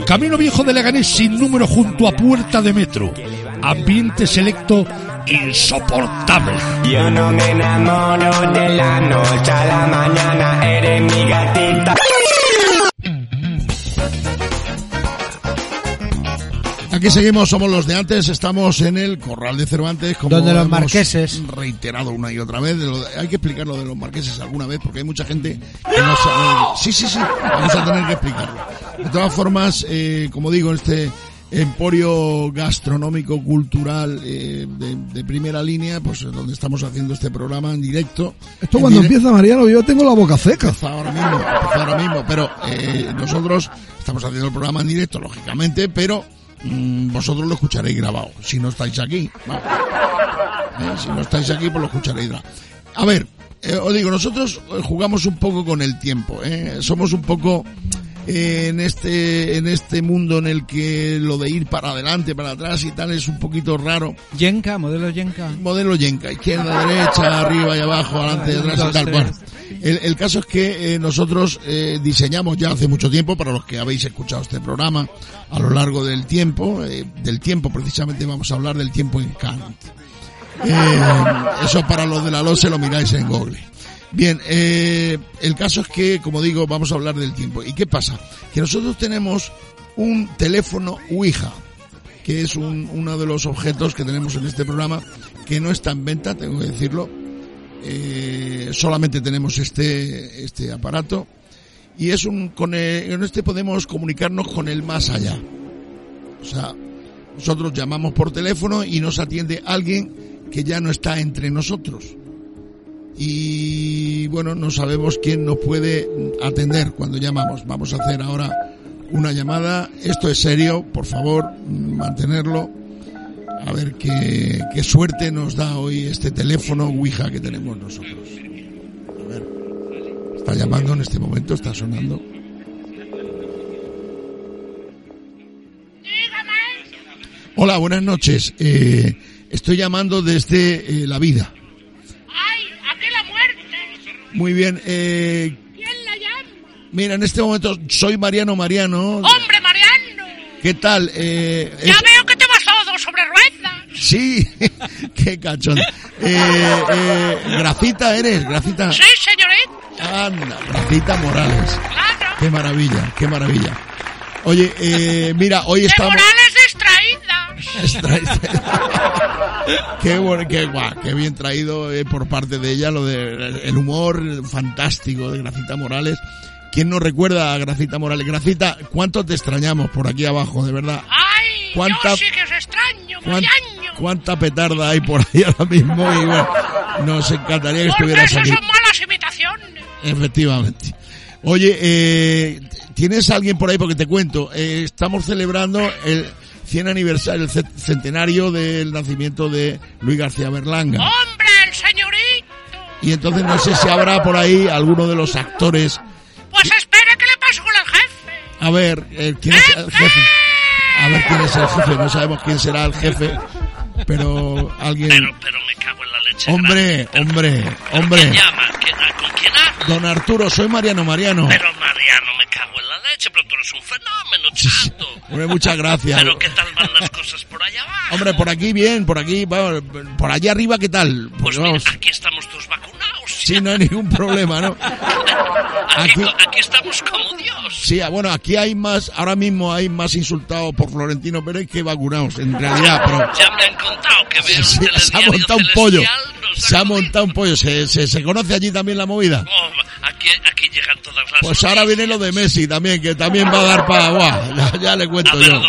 Speaker 9: Camino Viejo de Leganés sin número junto a Puerta de Metro. Ambiente selecto insoportable.
Speaker 13: Yo no me enamoro de la noche a la mañana, eres mi gatita.
Speaker 2: Aquí seguimos, somos los de antes, estamos en el Corral de Cervantes. Como
Speaker 10: Donde los
Speaker 2: hemos
Speaker 10: marqueses.
Speaker 2: reiterado una y otra vez. hay que explicar lo de los marqueses alguna vez porque hay mucha gente que no sabe. Sí, sí, sí, vamos a tener que explicarlo. De todas formas, eh, como digo, este emporio gastronómico cultural eh, de, de primera línea, pues es donde estamos haciendo este programa en directo.
Speaker 14: Esto
Speaker 2: En
Speaker 14: cuando
Speaker 2: direct-
Speaker 14: empieza Mariano, yo tengo la boca seca.
Speaker 2: Empezó ahora mismo, ahora mismo, pero eh, nosotros estamos haciendo el programa en directo, lógicamente, pero mm, vosotros lo escucharéis grabado, si no estáis aquí. ¿vale? Eh, si no estáis aquí, pues lo escucharéis grabado. A ver, eh, os digo, nosotros eh, jugamos un poco con el tiempo, ¿eh? somos un poco eh, en este en este mundo en el que lo de ir para adelante, para atrás y tal es un poquito raro.
Speaker 4: Yenka, modelo Yenka.
Speaker 2: Modelo Yenka, izquierda, derecha, arriba y abajo, adelante y atrás y tal. Bueno, el, caso es que eh, nosotros eh, diseñamos ya hace mucho tiempo, para los que habéis escuchado este programa, a lo largo del tiempo, eh, del tiempo precisamente vamos a hablar del tiempo en Kant. Eso para los de la LOSE lo miráis en Google. Bien, el caso es que, como digo, vamos a hablar del tiempo. ¿Y qué pasa? Que nosotros tenemos un teléfono Ouija, que es un- uno de los objetos que tenemos en este programa, que no está en venta, tengo que decirlo. Eh, solamente tenemos este, este aparato. Y es un, con, el- en este podemos comunicarnos con el más allá. O sea, nosotros llamamos por teléfono y nos atiende alguien que ya no está entre nosotros. Y bueno, no sabemos quién nos puede atender cuando llamamos. Vamos a hacer ahora una llamada. Esto es serio, por favor, mantenerlo. A ver qué, qué suerte nos da hoy este teléfono Ouija que tenemos nosotros. A ver, está llamando en este momento, está sonando. Hola, buenas noches. Eh, estoy llamando desde eh, la vida.
Speaker 8: ¡Ay! ¡Aquí la muerte!
Speaker 2: Muy bien. Eh,
Speaker 8: ¿Quién la llama?
Speaker 2: mira, en este momento soy Mariano Mariano.
Speaker 8: ¡Hombre, Mariano!
Speaker 2: ¿Qué tal? Eh, es- Sí, qué cachón. Eh, eh, Gracita eres, Gracita.
Speaker 8: Sí, señorita.
Speaker 2: Anda, Gracita Morales.
Speaker 8: Claro.
Speaker 2: Qué maravilla, qué maravilla. Oye, eh, mira, hoy estamos...
Speaker 8: Morales distraída.
Speaker 2: Extra- extra- qué, bueno, qué, guau, qué bien traído eh, por parte de ella lo de el humor fantástico de Gracita Morales. ¿Quién no recuerda a Gracita Morales? Gracita, ¿cuánto te extrañamos por aquí abajo, de verdad?
Speaker 8: ¡Ay!
Speaker 2: ¿Cuánta-
Speaker 8: Yo sí que os extraño.
Speaker 2: cuán- cuánta petarda hay por ahí ahora mismo y bueno, nos encantaría que estuvieras aquí.
Speaker 10: son malas imitaciones.
Speaker 2: Efectivamente. Oye, eh, ¿tienes alguien por ahí? Porque te cuento, eh, estamos celebrando el 100 aniversario, el ce- centenario del nacimiento de Luis García Berlanga.
Speaker 10: ¡Hombre, el señorito!
Speaker 2: Y entonces no sé si habrá por ahí alguno de los actores.
Speaker 10: Pues espere, ¿qué le pasó con el jefe?
Speaker 2: A ver, eh, ¿quién es el jefe? A ver quién es el jefe. No sabemos quién será el jefe, pero alguien.
Speaker 10: Pero, pero me cago en la leche.
Speaker 2: Hombre, hombre, hombre.
Speaker 10: ¿Quién llama? ¿Quién- ¿Con quién hablo?
Speaker 2: Don Arturo, soy Mariano Mariano.
Speaker 10: Pero Mariano, me cago en la leche, pero tú eres un fenómeno, chato.
Speaker 2: Hombre, muchas gracias.
Speaker 10: Pero ¿qué tal van las cosas por allá abajo?
Speaker 2: Hombre, por aquí bien, por aquí, vamos, por allá arriba, ¿qué tal?
Speaker 10: Pues mira,
Speaker 2: vamos,
Speaker 10: aquí estamos todos vacunados.
Speaker 2: sí, no hay ningún problema, ¿no?
Speaker 10: Aquí,
Speaker 2: Aquí-
Speaker 10: aquí estamos como
Speaker 2: Sí, ah, bueno, aquí hay más, ahora mismo hay más insultados por Florentino Pérez que vacunados, en realidad, pero
Speaker 10: Ya me han contado que
Speaker 2: sí,
Speaker 10: el
Speaker 2: se ha montado un pollo. Se ha montado un pollo. ¿Se, se, se conoce allí también la movida?
Speaker 10: Oh, aquí, aquí llegan todas las
Speaker 2: Pues ahora viene lo de Messi también, que también va a dar para agua. Ya, ya le cuento yo.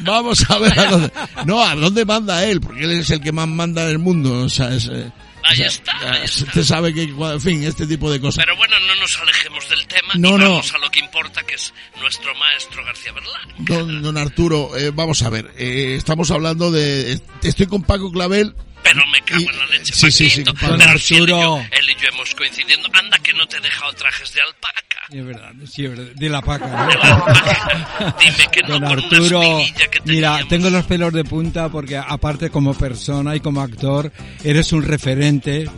Speaker 2: Vamos a ver a dónde. No, a dónde manda él, porque él es el que más manda en el mundo. O sea, es, eh,
Speaker 10: Ahí
Speaker 2: o sea,
Speaker 10: está, ahí está.
Speaker 2: Usted sabe que, en fin, este tipo de cosas.
Speaker 10: Pero bueno, no nos alejemos del tema
Speaker 2: No,
Speaker 10: y
Speaker 2: no.
Speaker 10: vamos a lo que importa, que es nuestro maestro García Berlán.
Speaker 2: Don, don Arturo, eh, vamos a ver, eh, estamos hablando de... Estoy con Paco Clavel.
Speaker 10: Pero me cago en la leche,
Speaker 2: Sí, sí, sí,
Speaker 10: Paquito.
Speaker 2: Don
Speaker 10: Pero si él y, yo,
Speaker 4: Arturo.
Speaker 10: él y yo hemos coincidiendo. Anda que no te he dejado trajes de alpaca.
Speaker 4: Es verdad, sí, es verdad. De la paca. ¿no?
Speaker 10: De la alpaca. Dime que no,
Speaker 4: Don
Speaker 10: con una
Speaker 4: Arturo,
Speaker 10: que
Speaker 4: mira, tengo los pelos de punta porque aparte como persona y como actor eres un referente,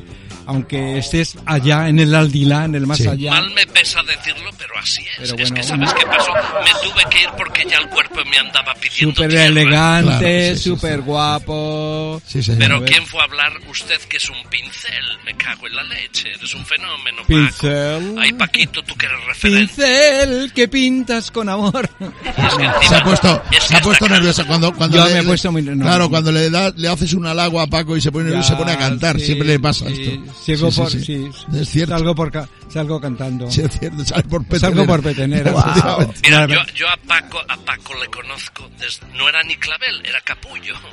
Speaker 4: aunque estés allá en el Aldilá, en el más
Speaker 2: Sí.
Speaker 4: allá.
Speaker 10: Mal me pesa decirlo, pero así es.
Speaker 4: Pero
Speaker 10: es
Speaker 4: bueno,
Speaker 10: que, ¿sabes qué pasó? Me tuve que ir porque ya el cuerpo me andaba pidiendo
Speaker 4: Súper elegante,
Speaker 2: Claro, sí, sí,
Speaker 4: súper guapo.
Speaker 2: Sí, señor.
Speaker 10: Pero. ¿quién fue a hablar? Usted que es un pincel. Me cago en la leche. Eres un fenómeno, Paco.
Speaker 4: Pincel.
Speaker 10: Ay, Paquito, tú que eres referente.
Speaker 4: Pincel que pintas con amor.
Speaker 2: Se ha puesto, se ha puesto nerviosa cuando, cuando
Speaker 4: Yo
Speaker 2: le,
Speaker 4: me he puesto muy no,
Speaker 2: claro, cuando le da, le haces un halago a Paco y se pone,
Speaker 4: Ya,
Speaker 2: se pone a cantar,
Speaker 4: sí,
Speaker 2: siempre le pasa
Speaker 4: sí.
Speaker 2: esto. Sí,
Speaker 4: por,
Speaker 2: sí. Es cierto.
Speaker 4: Salgo, por, salgo cantando.
Speaker 2: Sí, es cierto, sale por petenera.
Speaker 4: Salgo por petenera.
Speaker 2: Efectivamente.
Speaker 10: Mira, yo, yo a Paco, a Paco le conozco desde, no era ni clavel, era capullo.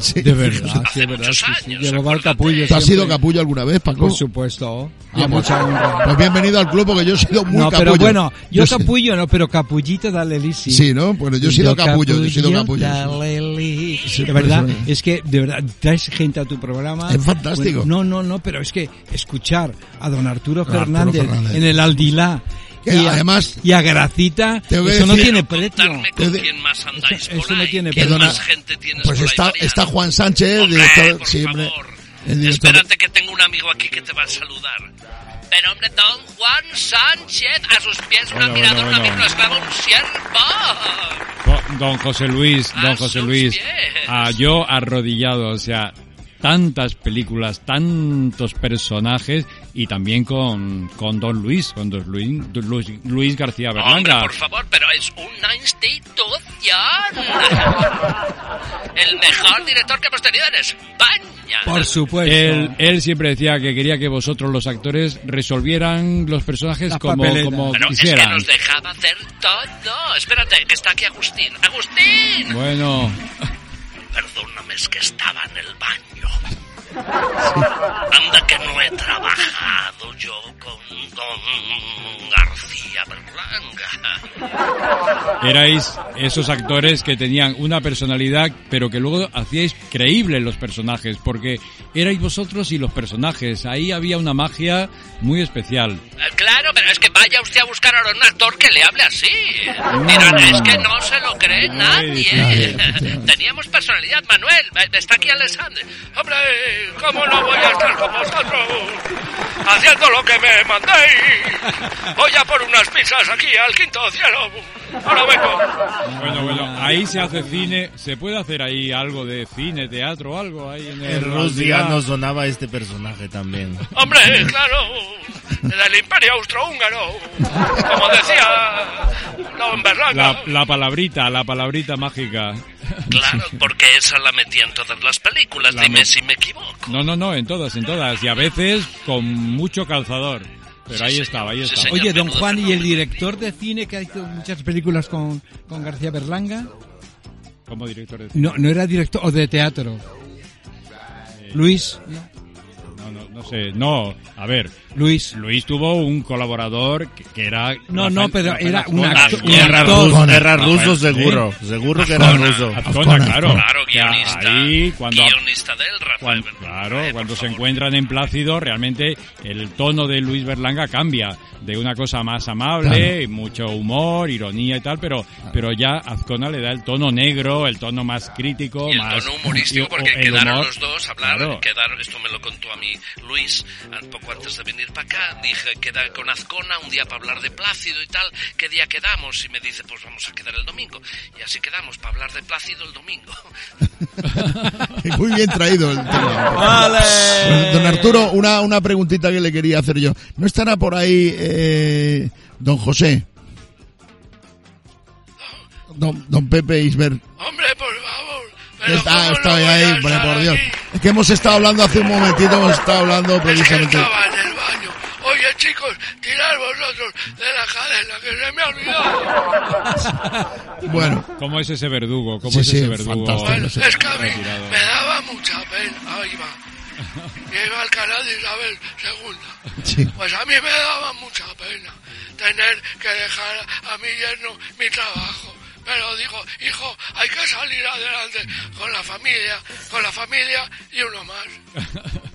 Speaker 2: Sí.
Speaker 4: De verdad,
Speaker 10: Hace
Speaker 4: sí, verdad.
Speaker 10: muchos
Speaker 4: Sí, sí.
Speaker 10: años,
Speaker 4: Llevaba el capullo.
Speaker 2: ¿Tú has sido capullo alguna vez, Paco?
Speaker 4: Por supuesto.
Speaker 2: Ah, pues,
Speaker 4: mucha honra.
Speaker 2: pues bienvenido al club porque yo he sido muy
Speaker 4: No,
Speaker 2: capullo.
Speaker 4: pero bueno, yo,
Speaker 2: sé-
Speaker 4: capullo no, pero capullito dale lisi.
Speaker 2: Sí, ¿no? Bueno, yo he sido capullo, yo he sido capullo.
Speaker 4: dale li.
Speaker 2: Sí,
Speaker 4: de verdad, es que de verdad traes gente a tu programa.
Speaker 2: Es fantástico.
Speaker 4: Bueno, no, no, no, pero es que escuchar a don Arturo,
Speaker 2: Arturo
Speaker 4: Fernández,
Speaker 2: Fernández.
Speaker 4: en el Aldilá
Speaker 2: Que
Speaker 4: y a-
Speaker 2: además-
Speaker 4: y a Gracita, eso no
Speaker 2: decir-
Speaker 4: tiene
Speaker 10: Quiero
Speaker 4: precio.
Speaker 10: con quién más andáis
Speaker 4: Eso-
Speaker 10: por
Speaker 4: eso no
Speaker 10: ahí.
Speaker 4: tiene
Speaker 10: ¿Quién
Speaker 2: precio.
Speaker 10: más gente tienes
Speaker 2: Pues
Speaker 10: por ahí,
Speaker 2: está,
Speaker 10: Mariano?
Speaker 2: está Juan Sánchez, el
Speaker 10: Hombre,
Speaker 2: director,
Speaker 10: por
Speaker 2: siempre.
Speaker 10: favor.
Speaker 2: El director.
Speaker 10: Espérate que tengo un amigo aquí que te va a saludar. Pero hombre, don Juan Sánchez, a sus pies un
Speaker 7: Bueno,
Speaker 10: admirador,
Speaker 7: bueno,
Speaker 10: un
Speaker 7: bueno.
Speaker 10: amigo, un esclavo, un siervo.
Speaker 7: Don- José Luis,
Speaker 10: A
Speaker 7: don José
Speaker 10: sus
Speaker 7: Luis, ah, yo arrodillado, o sea, tantas películas, tantos personajes y también con, con Don Luis, con Don Luis, Don Luis, Luis García
Speaker 10: Hombre,
Speaker 7: Berlanga.
Speaker 10: por favor, pero es una institución. El mejor director que hemos tenido en España.
Speaker 4: Por supuesto.
Speaker 7: Él, él siempre decía que quería que vosotros los actores resolvieran los personajes
Speaker 4: Las
Speaker 7: como,
Speaker 4: papeletas.
Speaker 7: como
Speaker 10: Pero es que
Speaker 7: quisieran.
Speaker 10: nos dejaba hacer todo. Espérate, que está aquí Agustín. ¡Agustín!
Speaker 7: Bueno,
Speaker 10: Perdóname, es que estaba en el baño. Anda que no he trabajado yo con Don García Berlanga.
Speaker 7: erais esos actores que tenían una personalidad, pero que luego hacíais creíbles los personajes, porque erais vosotros y los personajes. Ahí había una magia muy especial.
Speaker 10: Eh, Claro, pero es que vaya usted a buscar ahora un actor que le hable así. Mira, es que no se lo cree nadie. Teníamos personalidad, Manuel. eh, Está aquí Alessandro. Hombre, ¿cómo no voy a estar con vosotros? Haciendo lo que me mandéis. Voy a por unas pizzas aquí al quinto cielo. Ahora vengo.
Speaker 7: Bueno, bueno, ahí se hace cine. ¿Se puede hacer ahí algo de cine, teatro, algo ahí en el
Speaker 5: En Rusia nos sonaba este personaje también.
Speaker 10: Hombre, claro, del imperio austrohúngaro. Como decía.
Speaker 7: La, la palabrita, la palabrita mágica.
Speaker 10: Claro, porque esa la metía en todas las películas.
Speaker 7: La
Speaker 10: Dime
Speaker 7: me-
Speaker 10: si me equivoco.
Speaker 7: No, no, no, en todas, en todas. Y a veces con mucho calzador. Pero ahí estaba, ahí estaba.
Speaker 4: Oye, don Juan, ¿y el director de cine que ha hecho muchas películas con, con García Berlanga?
Speaker 7: como director de cine.
Speaker 4: No, no era director o de teatro. Luis.
Speaker 7: No, no, no sé, no, a ver,
Speaker 4: Luis.
Speaker 7: Luis tuvo un colaborador que, que era...
Speaker 4: No, no, pero
Speaker 7: Rafael
Speaker 4: era un actor- un
Speaker 5: Era
Speaker 4: actor.
Speaker 5: ruso, era ruso
Speaker 7: Rafael,
Speaker 5: seguro,
Speaker 7: ¿sí?
Speaker 5: seguro que era ruso.
Speaker 7: Azcona, claro.
Speaker 10: Claro, guionista.
Speaker 7: Ahí, cuando,
Speaker 10: Guionista del Rafael
Speaker 7: cuando-
Speaker 10: Berlanga.
Speaker 7: claro,
Speaker 10: Eh,
Speaker 7: cuando se encuentran en Plácido, realmente el tono de Luis Berlanga cambia de una cosa más amable, mucho humor, ironía y tal, pero, pero ya Azcona le da el tono negro, el tono más crítico,
Speaker 10: Y el
Speaker 7: más
Speaker 10: tono humorístico, porque quedaron
Speaker 7: humor,
Speaker 10: los dos a hablar,
Speaker 7: claro.
Speaker 10: quedaron, esto me lo contó a mí Luis, un poco antes de venir para acá, dije, queda con Azcona un día para hablar de Plácido y tal, ¿qué día quedamos? Y me dice, pues vamos a quedar el domingo. Y así quedamos, para hablar de Plácido el domingo.
Speaker 2: Muy bien traído el tema.
Speaker 10: Vale.
Speaker 2: Don Arturo, una, una preguntita que le quería hacer yo. ¿No estará por ahí eh, don José? Don, don Pepe Isbert.
Speaker 9: Hombre, por favor. Pero
Speaker 2: Está,
Speaker 9: ¿cómo no
Speaker 2: estoy ahí, hombre, por Dios.
Speaker 9: aquí?
Speaker 2: Es que hemos estado hablando hace un momentito, hemos estado hablando
Speaker 9: Es que
Speaker 2: precisamente.
Speaker 9: estaba en el baño. Oye, chicos, tirad vosotros de la cadena, que se me ha olvidado.
Speaker 2: Bueno.
Speaker 7: ¿Cómo es ese verdugo? ¿Cómo
Speaker 2: Sí,
Speaker 7: es
Speaker 2: sí,
Speaker 7: ese verdugo?
Speaker 9: Bueno, es que a mí me daba mucha pena. Ahí va. Iba al canal de Isabel II.
Speaker 2: Sí.
Speaker 9: Pues a mí me daba mucha pena tener que dejar a mi yerno mi trabajo. Pero digo, hijo, hay que salir adelante con la familia, con la familia y uno más.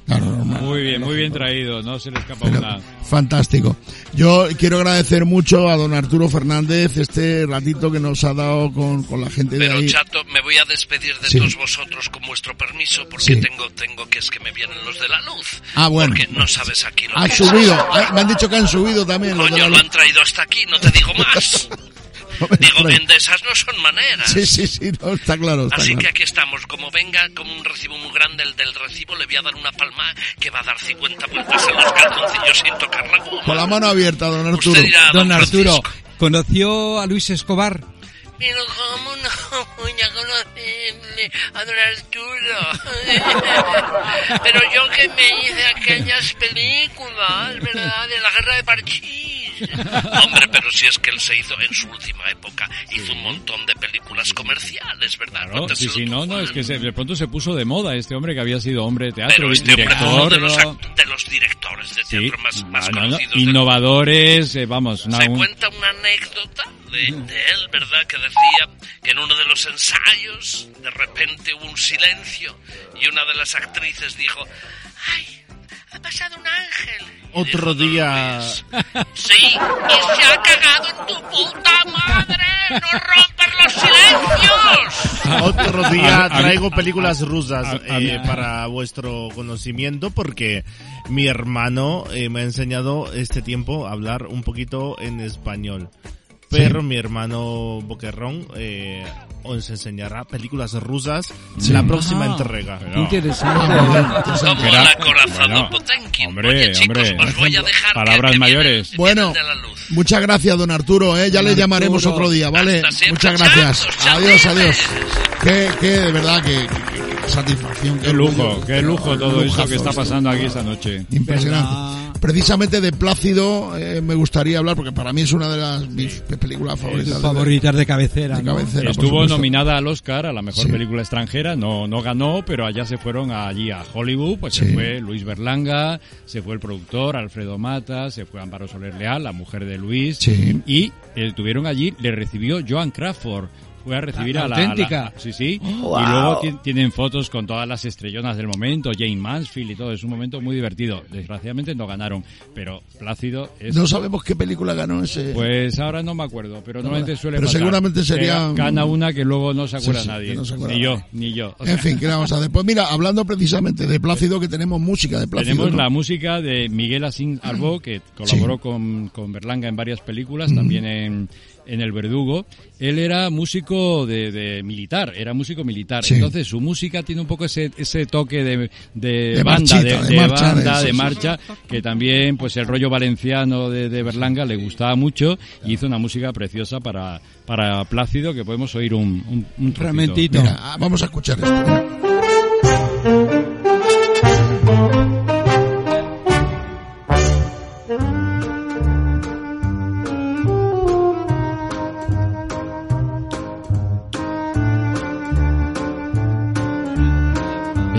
Speaker 7: Muy bien, muy bien traído, no se le escapa una.
Speaker 2: Fantástico. Yo quiero agradecer mucho a don Arturo Fernández este ratito que nos ha dado con, con la gente de
Speaker 10: Pero
Speaker 2: ahí.
Speaker 10: chato, me voy a despedir de
Speaker 2: Sí.
Speaker 10: todos vosotros con vuestro permiso, porque
Speaker 2: Sí.
Speaker 10: tengo, tengo que es que me vienen los de la luz.
Speaker 2: Ah, bueno.
Speaker 10: Porque no sabes aquí lo
Speaker 2: Han
Speaker 10: que
Speaker 2: subido.
Speaker 10: es.
Speaker 2: Me han dicho que han subido también. los de
Speaker 10: Coño,
Speaker 2: la
Speaker 10: lo
Speaker 2: luz.
Speaker 10: han traído hasta aquí, no te digo más. Digo, en de esas no son maneras.
Speaker 2: Sí, sí, sí, no, está claro. Está
Speaker 10: Así que
Speaker 2: claro.
Speaker 10: aquí estamos. Como venga con un recibo muy grande, el del recibo le voy a dar una palma que va a dar 50 vueltas en los calzoncillos sin tocar la goma.
Speaker 2: Con la mano abierta, don Arturo.
Speaker 10: Usted dirá,
Speaker 4: Don
Speaker 10: don
Speaker 4: Arturo, ¿conoció a Luis Escobar?
Speaker 10: Pero cómo no voy a conocerle a don Arturo. Pero yo que me hice aquellas películas, ¿verdad? De la guerra de Parchís. Hombre, pero si es que él se hizo en su última época, hizo un montón de películas comerciales, ¿verdad?
Speaker 7: Claro, sí, sí, no, no, es que se- de pronto se puso de moda este hombre que había sido hombre de teatro,
Speaker 10: Pero este hombre fue uno
Speaker 7: director,
Speaker 10: de los, de los directores de
Speaker 7: sí,
Speaker 10: teatro más, más
Speaker 7: no, no,
Speaker 10: conocidos
Speaker 7: innovadores, eh, vamos, una-
Speaker 10: Se
Speaker 7: un-
Speaker 10: cuenta una anécdota de, de él, ¿verdad? Que decía que en uno de los ensayos de repente hubo un silencio y una de las actrices dijo, ¡ay! Ha pasado un ángel.
Speaker 5: Otro
Speaker 10: dijo,
Speaker 5: día...
Speaker 10: Sí, y se ha cagado en tu puta madre. ¡No rompas los silencios!
Speaker 5: Otro día traigo películas rusas eh, para vuestro conocimiento porque mi hermano eh, me ha enseñado este tiempo a hablar un poquito en español. Pero mi hermano Boquerrón eh, os enseñará películas rusas
Speaker 2: Sí.
Speaker 5: la próxima
Speaker 4: Ah,
Speaker 5: entrega.
Speaker 4: Qué interesante.
Speaker 10: Como la corazón
Speaker 7: bueno,
Speaker 10: Potemkin.
Speaker 7: hombre,
Speaker 10: Oye, chicos,
Speaker 7: hombre.
Speaker 10: os voy a dejar que-
Speaker 7: Palabras
Speaker 10: que viene
Speaker 7: mayores.
Speaker 2: Bueno,
Speaker 10: de la luz.
Speaker 2: muchas gracias, don Arturo. ¿eh? Ya le
Speaker 4: Don
Speaker 2: llamaremos
Speaker 4: Arturo.
Speaker 2: otro día, ¿vale?
Speaker 10: Siempre,
Speaker 2: Muchas gracias.
Speaker 10: chatos,
Speaker 2: Adiós, adiós. Qué, qué, de verdad, qué, qué- qué- qué satisfacción.
Speaker 7: Qué lujo, qué lujo todo esto
Speaker 2: lujazo,
Speaker 7: que está
Speaker 2: sí.
Speaker 7: pasando aquí esta noche.
Speaker 2: Impresionante. Precisamente de Plácido eh, me gustaría hablar porque para mí es una de las mis películas favoritas. de-
Speaker 4: Favoritas de cabecera,
Speaker 2: de
Speaker 4: ¿no?
Speaker 2: cabecera, por
Speaker 7: Estuvo nominada al Oscar a la mejor
Speaker 2: Sí.
Speaker 7: película extranjera, no, no ganó, pero allá se fueron allí a Hollywood, pues
Speaker 2: Sí.
Speaker 7: se fue Luis Berlanga, se fue el productor Alfredo Mata, se fue Amparo Soler Leal, la mujer de Luis,
Speaker 2: Sí.
Speaker 7: y eh, tuvieron allí, le recibió Joan Crawford. Fue a recibir
Speaker 4: La
Speaker 7: a la,
Speaker 4: auténtica.
Speaker 7: la- sí, sí.
Speaker 4: Oh,
Speaker 7: y luego tienen fotos con todas las estrellonas del momento, Jane Mansfield y todo. Es un momento muy divertido. Desgraciadamente no ganaron, pero Plácido es
Speaker 2: No sabemos qué película ganó ese.
Speaker 7: pues ahora no me acuerdo, pero normalmente suele
Speaker 2: Pero
Speaker 7: pasar.
Speaker 2: seguramente sería-
Speaker 7: Que Gana una que luego no se acuerda
Speaker 2: sí,
Speaker 7: nadie.
Speaker 2: que no se acuerda
Speaker 7: ni yo, ni yo. O
Speaker 2: en fin, ¿qué le vamos a hacer? Pues mira, hablando precisamente de Plácido, que tenemos música de Plácido.
Speaker 7: Tenemos
Speaker 2: ¿no?
Speaker 7: la música de Miguel Asín Arbó, que colaboró con, con Berlanga en varias películas, también en, en El Verdugo. Él era músico de, de militar, era músico militar.
Speaker 2: Sí.
Speaker 7: Entonces su música tiene un poco ese, ese toque de, de,
Speaker 2: De
Speaker 7: banda,
Speaker 2: marchita,
Speaker 7: de,
Speaker 2: de
Speaker 7: de
Speaker 2: marcha, de
Speaker 7: banda,
Speaker 2: eso,
Speaker 7: de
Speaker 2: sí,
Speaker 7: marcha, que también pues el rollo valenciano de, de Berlanga le gustaba mucho y hizo una música preciosa para, para Plácido que podemos oír un, un, un.
Speaker 2: Mira, vamos a escuchar esto.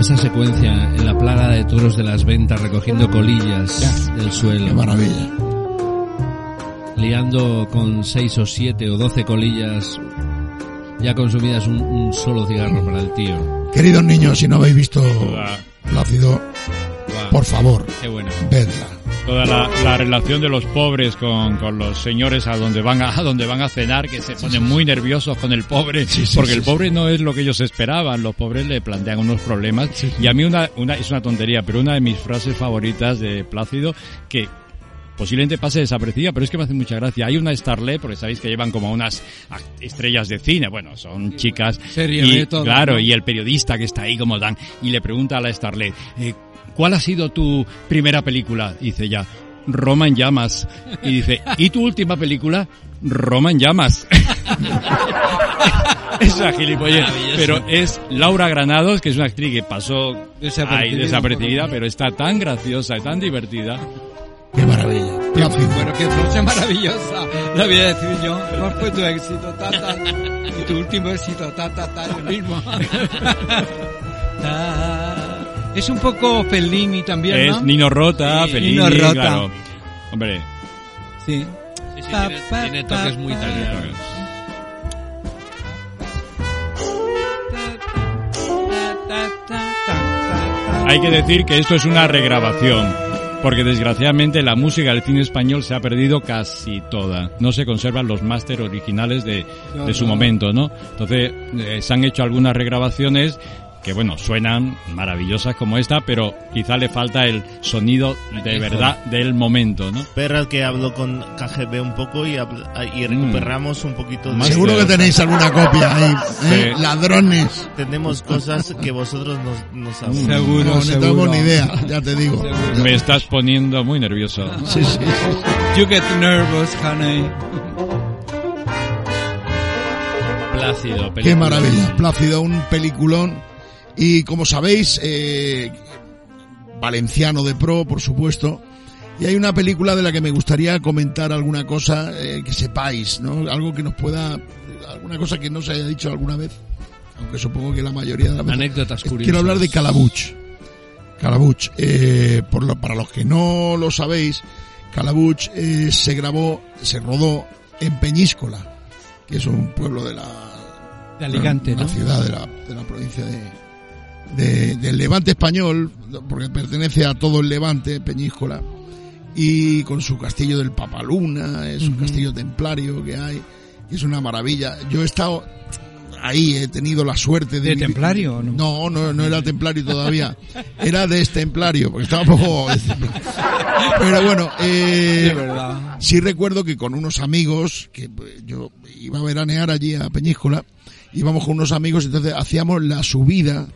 Speaker 3: Esa secuencia en la plaga de toros de las ventas recogiendo colillas del suelo.
Speaker 2: Qué maravilla.
Speaker 3: Liando con seis o siete o doce colillas ya consumidas un, un solo cigarro para el tío.
Speaker 2: Queridos niños, si no habéis visto Plácido, por favor,
Speaker 3: Qué bueno.
Speaker 2: vedla.
Speaker 7: Toda la, la relación de los pobres con, con los señores a donde van a, a donde van a cenar, que se ponen muy nerviosos con el pobre,
Speaker 2: sí,
Speaker 7: porque
Speaker 2: sí,
Speaker 7: el pobre no es lo que ellos esperaban, los pobres le plantean unos problemas. Y a mí una, una, es una tontería, pero una de mis frases favoritas de Plácido, que posiblemente pase desaparecida, pero es que me hace mucha gracia. Hay una starlet, porque sabéis que llevan como unas estrellas de cine, bueno, son chicas.
Speaker 4: Serie
Speaker 7: y,
Speaker 4: todo,
Speaker 7: claro,
Speaker 4: ¿no?
Speaker 7: y el periodista que está ahí como Dan, y le pregunta a la starlet, eh, ¿cuál ha sido tu primera película? Y dice ya, Roma en llamas. Y dice, ¿y tu última película? Roma en llamas. es una gilipollez, pero es Laura Granados, que es una actriz que pasó
Speaker 4: Desapercibida.
Speaker 7: ahí desapercibida, pero está tan graciosa y tan divertida.
Speaker 2: Qué maravilla.
Speaker 4: Bueno, qué frase maravillosa. La voy a decir yo. ¿Cuál fue tu éxito? Ta, ta. Y tu último éxito, ta, ta, ta, el mismo. Ta. Es un poco Fellini también, ¿no?
Speaker 7: Es Nino Rota,
Speaker 4: Sí,
Speaker 7: Fellini,
Speaker 4: Nino Rota.
Speaker 7: claro. Hombre,
Speaker 4: Sí.
Speaker 3: Sí, sí,
Speaker 4: Pa,
Speaker 3: tiene,
Speaker 4: pa,
Speaker 3: tiene
Speaker 4: pa,
Speaker 3: toques muy
Speaker 4: pa.
Speaker 3: italianos.
Speaker 7: hay que decir que esto es una regrabación, porque desgraciadamente la música del cine español se ha perdido casi toda. No se conservan los máster originales de, de su momento, ¿no? Entonces, eh, se han hecho algunas regrabaciones que, bueno, suenan maravillosas como esta, pero quizá le falta el sonido de verdad del momento, ¿no?
Speaker 5: Espera que hablo con KGB un poco y, habl- y
Speaker 7: Mm.
Speaker 5: recuperamos un poquito de...
Speaker 2: Seguro que tenéis alguna copia ahí, ¿eh?
Speaker 7: Sí.
Speaker 2: Ladrones.
Speaker 5: Tenemos cosas que vosotros no, no sabéis.
Speaker 4: Seguro,
Speaker 2: No, no
Speaker 4: seguro.
Speaker 2: tengo ni idea, ya te digo.
Speaker 7: Me estás poniendo muy nervioso.
Speaker 2: Sí, sí.
Speaker 4: You get nervous, honey.
Speaker 3: Plácido,
Speaker 2: Qué
Speaker 3: película.
Speaker 2: maravilla. Plácido, un peliculón. Y como sabéis, eh, valenciano de pro, por supuesto. Y hay una película de la que me gustaría comentar alguna cosa eh, que sepáis, ¿no? Algo que nos pueda, alguna cosa que no se haya dicho alguna vez, aunque supongo que la mayoría de las.
Speaker 3: Anécdotas
Speaker 2: Eh,
Speaker 3: curiosas.
Speaker 2: Quiero hablar de Calabuch. Calabuch, eh, por lo- para los que no lo sabéis, Calabuch eh, se grabó, se rodó en Peñíscola, que es un pueblo de la,
Speaker 4: De Alicante, ¿no?
Speaker 2: ciudad de la, de la provincia de, de- del Levante español, porque pertenece a todo el Levante, Peñíscola, y con su castillo del Papaluna, es un castillo templario que hay, es una maravilla. Yo he estado ahí, he tenido la suerte de...
Speaker 4: ¿De templario no?
Speaker 2: No, no, no era templario todavía, era destemplario, porque estaba un poco... Pero bueno, eh, sí recuerdo que con unos amigos, que pues, yo iba a veranear allí a Peñíscola, íbamos con unos amigos, entonces hacíamos la subida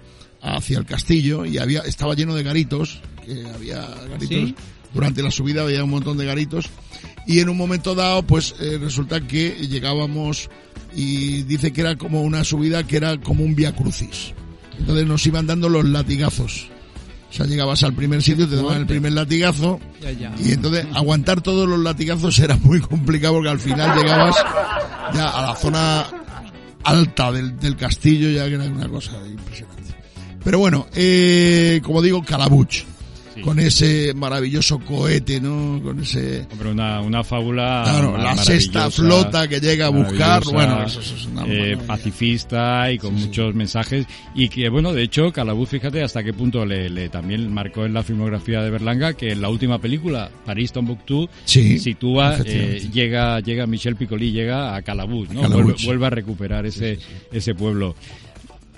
Speaker 2: hacia el castillo y había estaba lleno de garitos, que había garitos,
Speaker 4: ¿Sí?
Speaker 2: durante la subida había un montón de garitos y en un momento dado pues eh, resulta que llegábamos y dice que era como una subida que era como un via crucis. Entonces nos iban dando los latigazos. O sea, llegabas al primer sitio, te daban el primer latigazo
Speaker 4: Ya, ya.
Speaker 2: y entonces aguantar todos los latigazos era muy complicado porque al final llegabas ya a la zona alta del, del castillo, ya que era una cosa impresionante. Pero bueno, eh, como digo, Calabuch, con ese maravilloso cohete, ¿no? Con ese...
Speaker 7: Hombre, una, una fábula.
Speaker 2: Claro, la sexta flota que llega a buscar, bueno, eso, eso es una
Speaker 7: eh, pacifista y con muchos mensajes. Y que, bueno, de hecho, Calabuz, fíjate hasta qué punto le, le también marcó en la filmografía de Berlanga que en la última película, París Tombuctú,
Speaker 2: Sí,
Speaker 7: sitúa, eh, llega, llega Michel Piccoli, llega a Calabuz, ¿no?
Speaker 2: Calabuch.
Speaker 7: Vuelve, vuelve a recuperar ese, ese pueblo.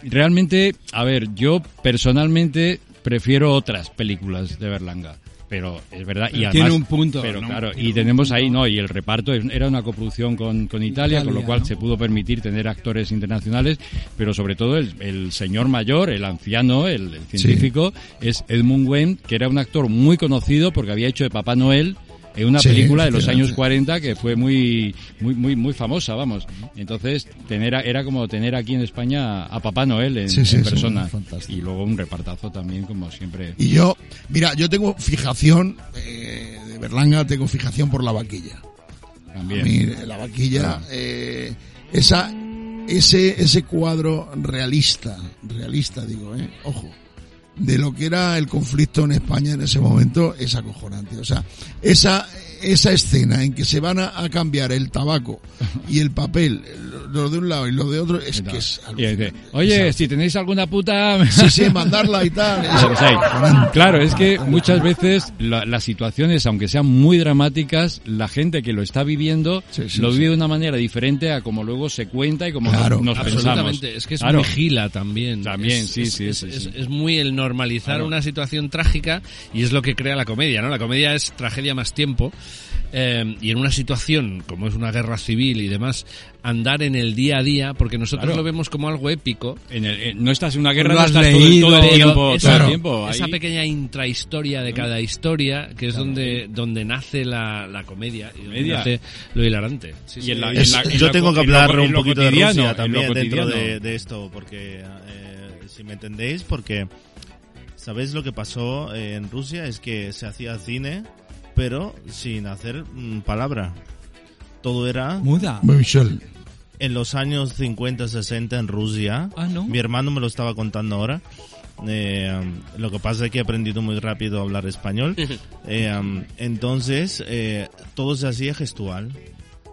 Speaker 7: Realmente, a ver, yo personalmente prefiero otras películas de Berlanga. Pero es verdad, y además,
Speaker 4: tiene un punto,
Speaker 7: Pero
Speaker 4: ¿no?
Speaker 7: claro, y tenemos ahí. ¿no? Y el reparto era una coproducción con, con Italia, con lo cual
Speaker 4: ¿no?
Speaker 7: se pudo permitir tener actores internacionales, pero sobre todo el, el señor mayor, el anciano, el, el científico, es Edmund Wendt, que era un actor muy conocido porque había hecho de Papá Noel en una
Speaker 2: Sí,
Speaker 7: película de los años
Speaker 2: efectivamente.
Speaker 7: 40 que fue muy muy muy muy famosa, vamos. Entonces, tener a- era como tener aquí en España a Papá Noel en,
Speaker 2: Sí, sí,
Speaker 7: en
Speaker 2: sí,
Speaker 7: persona y luego un repartazo también como siempre.
Speaker 2: Y yo, mira, yo tengo fijación, eh, de Berlanga tengo fijación por la vaquilla.
Speaker 7: También.
Speaker 2: A mí, la vaquilla, eh, esa, ese, ese cuadro realista, realista digo, eh, ojo, de lo que era el conflicto en España en ese momento es acojonante. O sea, esa, esa escena en que se van a, a cambiar el tabaco y el papel, lo de un lado y lo de otro, es que es
Speaker 7: dice, Oye, si tenéis alguna puta...
Speaker 2: Sí, sí, mandarla y tal.
Speaker 7: Es. Claro, es que muchas veces la- las situaciones, aunque sean muy dramáticas, la gente que lo está viviendo
Speaker 2: sí,
Speaker 7: lo
Speaker 2: sí.
Speaker 7: vive de una manera diferente a como luego se cuenta y como nos-
Speaker 2: Claro,
Speaker 7: nos, pensamos.
Speaker 3: Absolutamente, es que es
Speaker 7: Claro.
Speaker 3: muy gila también.
Speaker 7: También,
Speaker 3: Es-
Speaker 7: sí,
Speaker 3: es-
Speaker 7: sí,
Speaker 3: es,
Speaker 7: sí,
Speaker 3: es-
Speaker 7: sí.
Speaker 3: es muy el normalizar
Speaker 7: Claro.
Speaker 3: una situación trágica y es lo que crea la comedia, ¿no? La comedia es tragedia más tiempo eh, y en una situación como es una guerra civil y demás, andar en el día a día, porque nosotros
Speaker 7: Claro.
Speaker 3: lo vemos como algo épico.
Speaker 7: En el- en- no estás en una guerra, no
Speaker 4: has
Speaker 7: estás todo, el-
Speaker 4: leído,
Speaker 7: todo el
Speaker 3: pero
Speaker 7: tiempo,
Speaker 3: esa,
Speaker 7: todo el tiempo.
Speaker 3: esa pequeña intrahistoria de cada historia, que es donde, donde nace la, la comedia y donde nace lo hilarante. Sí,
Speaker 7: Y en la-
Speaker 5: Es-
Speaker 7: en la-
Speaker 5: yo tengo que hablar un poquito de Rusia también dentro de, de esto, porque eh, si me entendéis, porque ¿sabéis lo que pasó en Rusia? Es que se hacía cine, pero sin hacer mm, palabra. Todo era
Speaker 4: Muda.
Speaker 2: Michel.
Speaker 5: en los años 50, 60 en Rusia.
Speaker 4: Ah, ¿no?
Speaker 5: Mi hermano me lo estaba contando ahora. Eh, um, lo que pasa es que he aprendido muy rápido a hablar español. Eh, um, entonces, eh, todo se hacía gestual.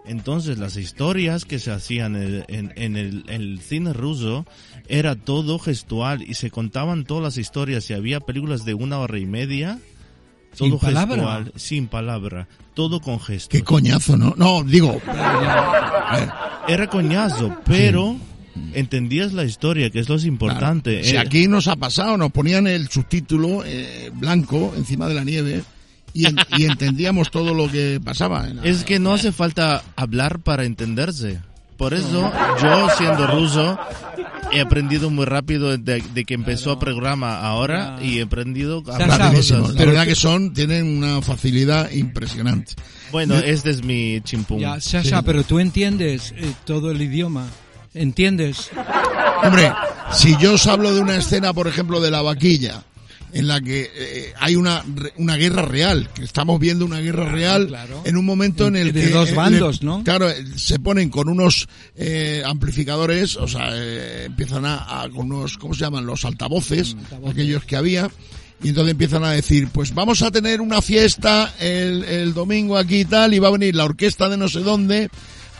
Speaker 5: Entonces, las historias que se hacían en, en- en el, en el cine ruso era todo gestual y se contaban todas las historias. Y había películas de una hora y media.
Speaker 4: Sin palabra.
Speaker 5: gestual, sin palabra, todo con gestos.
Speaker 2: Qué coñazo, ¿no? No, digo,
Speaker 5: Era coñazo, pero entendías la historia, que es lo importante.
Speaker 2: Si
Speaker 5: Eh,
Speaker 2: aquí nos ha pasado, nos ponían el subtítulo eh, blanco encima de la nieve y, en- y entendíamos todo lo que pasaba.
Speaker 5: Es que no hace falta hablar para entenderse. Por eso, yo siendo ruso, he aprendido muy rápido de, de que empezó el programa ahora y he aprendido a hablar cosas.
Speaker 2: La verdad que son, tienen una facilidad impresionante.
Speaker 5: Bueno, este es mi chimpún.
Speaker 4: Ya, Sasha, pero tú entiendes eh, todo el idioma. ¿Entiendes?
Speaker 2: Hombre, si yo os hablo de una escena, por ejemplo, de la vaquilla, en la que eh, hay una, una guerra real, que estamos viendo una guerra real
Speaker 4: claro.
Speaker 2: en un momento en el
Speaker 4: De
Speaker 2: que...
Speaker 4: dos bandos, ¿no?
Speaker 2: Claro, eh, se ponen con unos eh, amplificadores, o sea, eh, empiezan a, a- con unos, ¿cómo se llaman? Los altavoces, aquellos que había, y entonces empiezan a decir, pues vamos a tener una fiesta el, el domingo aquí y tal, y va a venir la orquesta de no sé dónde,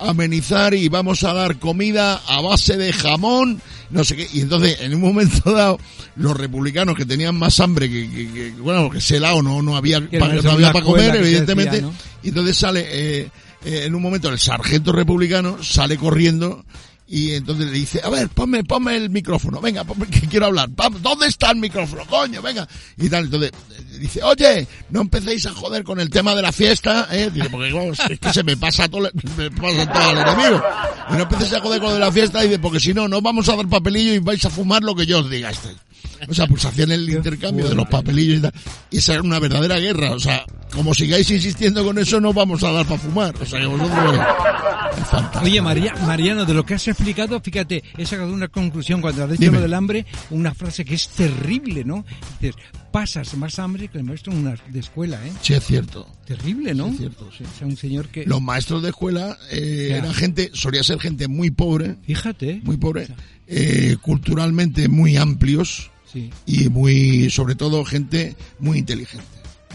Speaker 2: amenizar y vamos a dar comida a base de jamón, no sé qué. Y entonces, en un momento dado, los republicanos que tenían más hambre que, que- que- bueno, que ese lado no, no había, pa-
Speaker 4: no
Speaker 2: había para comer, evidentemente.
Speaker 4: decía, ¿no?
Speaker 2: Y entonces sale, eh, eh, en un momento, el sargento republicano sale corriendo y entonces le dice, a ver, ponme, ponme el micrófono, venga, ponme, que quiero hablar. ¿Dónde está el micrófono? Coño, venga. Y tal, entonces eh, dice, oye, no empecéis a joder con el tema de la fiesta, eh, Dice, porque vamos, es que se me pasa todo, el- me pasa todo al enemigo. Y no empecéis a joder con lo de la fiesta, dice, porque si no, no vamos a dar papelillo y vais a fumar lo que yo os diga. Este. O sea, pues hacían el intercambio de los papelillos y tal. Y esa era una verdadera guerra. O sea, como sigáis insistiendo con eso, no vamos a dar para fumar. O sea, que vosotros... Es.
Speaker 4: Oye, María, Mariano, de lo que has explicado, fíjate, he sacado una conclusión cuando has dicho lo del hambre, una frase que es terrible, ¿no? Dices, pasas más hambre que el maestro en una, de escuela, ¿eh?
Speaker 2: Sí, es cierto.
Speaker 4: Terrible, ¿no?
Speaker 2: Sí, es cierto, sí.
Speaker 4: O sea, un señor que...
Speaker 2: Los maestros de escuela eh, eran gente, solía ser gente muy pobre,
Speaker 4: Fíjate.
Speaker 2: muy pobre, eh, culturalmente muy amplios
Speaker 4: Sí.
Speaker 2: y muy, sobre todo, gente muy inteligente.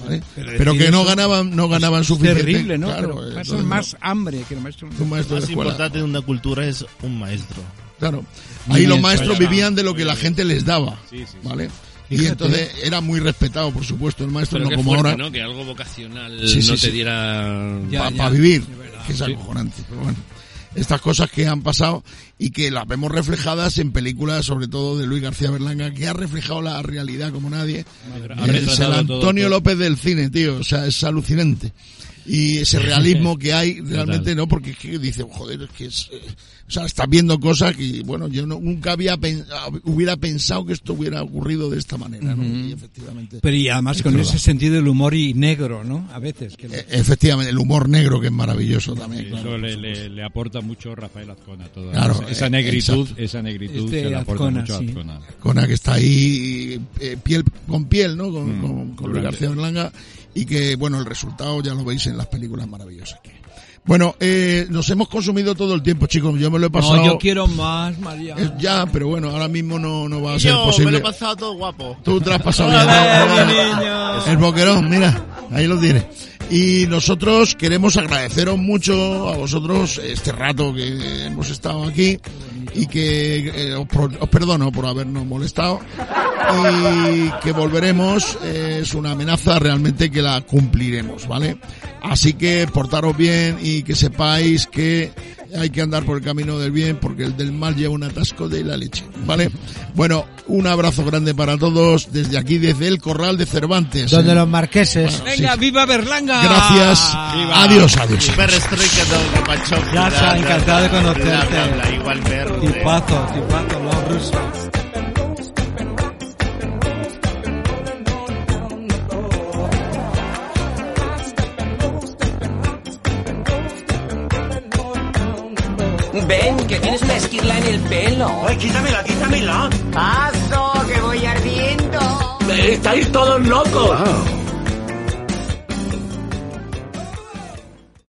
Speaker 2: ¿vale?
Speaker 4: Pero
Speaker 2: Pero, que no ganaban, no ganaban
Speaker 4: es
Speaker 2: suficiente.
Speaker 4: Terrible, ¿no?
Speaker 2: Claro,
Speaker 4: Pero
Speaker 2: entonces,
Speaker 4: más hambre que el maestro.
Speaker 2: Un maestro de
Speaker 5: Más
Speaker 2: escuela.
Speaker 5: importante de una cultura es un maestro.
Speaker 2: Claro. Ahí
Speaker 4: bien,
Speaker 2: los maestros vivían de lo que la gente les daba,
Speaker 7: Sí, sí, sí.
Speaker 2: ¿vale? Y
Speaker 4: Fíjate.
Speaker 2: entonces era muy respetado, por supuesto, el maestro,
Speaker 3: Pero
Speaker 2: no como
Speaker 3: fuerte,
Speaker 2: ahora.
Speaker 3: ¿no? Que algo vocacional
Speaker 2: Sí, sí,
Speaker 3: no
Speaker 2: sí.
Speaker 3: te diera...
Speaker 2: Para
Speaker 4: ya.
Speaker 2: vivir, que es
Speaker 3: Sí.
Speaker 2: acojonante. Pero bueno, estas cosas que han pasado y que las vemos reflejadas en películas, sobre todo de Luis García Berlanga, que ha reflejado la realidad como nadie.
Speaker 7: Retratado
Speaker 2: el
Speaker 7: todo,
Speaker 2: Antonio
Speaker 7: todo.
Speaker 2: López del cine, tío, o sea, es alucinante. Y ese realismo que hay, realmente no, porque es que dice, joder, es que es, eh, o sea, estás viendo cosas que, bueno, yo no- nunca había hubiera pensado que esto hubiera ocurrido de esta manera, ¿no? Y efectivamente.
Speaker 4: Pero y además con ese sentido del humor y negro, ¿no? A veces. Que lo-
Speaker 2: E- Efectivamente, el humor negro que es maravilloso también. claro,
Speaker 7: Eso le, le- le aporta mucho Rafael Azcona. Toda
Speaker 2: Claro,
Speaker 7: esa, esa negritud,
Speaker 2: exacto.
Speaker 7: esa negritud
Speaker 4: Este
Speaker 7: se le aporta
Speaker 4: Azcona,
Speaker 7: mucho a
Speaker 4: sí.
Speaker 7: Azcona.
Speaker 2: Cona que está ahí eh, piel con piel, ¿no? Con,
Speaker 7: Mm,
Speaker 2: con, con Luis. García Berlanga y que, bueno, el resultado ya lo veis en las películas maravillosas que hay. Bueno, eh, nos hemos consumido todo el tiempo, chicos. Yo me lo he pasado.
Speaker 4: No, yo quiero más, María.
Speaker 2: Eh, ya, pero bueno, ahora mismo no, no va a ser
Speaker 5: yo me
Speaker 2: posible.
Speaker 5: lo he pasado todo guapo.
Speaker 2: Tú te lo has pasado bien.
Speaker 5: Ole,
Speaker 2: ¿no?
Speaker 5: mi niño.
Speaker 2: El boquerón, mira, ahí lo tienes. Y nosotros queremos agradeceros mucho a vosotros este rato que hemos estado aquí y que eh, os, pro- os perdono por habernos molestado y que volveremos. eh, es una amenaza realmente que la cumpliremos, ¿vale? Así que portaros bien y que sepáis que hay que andar por el camino del bien porque el del mal lleva un atasco de la leche, ¿vale? Bueno, un abrazo grande para todos desde aquí, desde el Corral de Cervantes.
Speaker 15: Donde
Speaker 2: ¿eh?
Speaker 15: los marqueses.
Speaker 4: Venga, viva Berlanga.
Speaker 2: Gracias. Adiós, adiós.
Speaker 5: Don Gorbachev.
Speaker 15: Ya está, encantado de conocerte.
Speaker 5: Bla, bla, bla, igual.
Speaker 15: Tipazo, tipazo, los rusos.
Speaker 16: Ven, que tienes una esquirla en el pelo.
Speaker 17: Ay, quítamela, quítamela.
Speaker 16: Paso, que voy ardiendo.
Speaker 17: Estáis todos locos.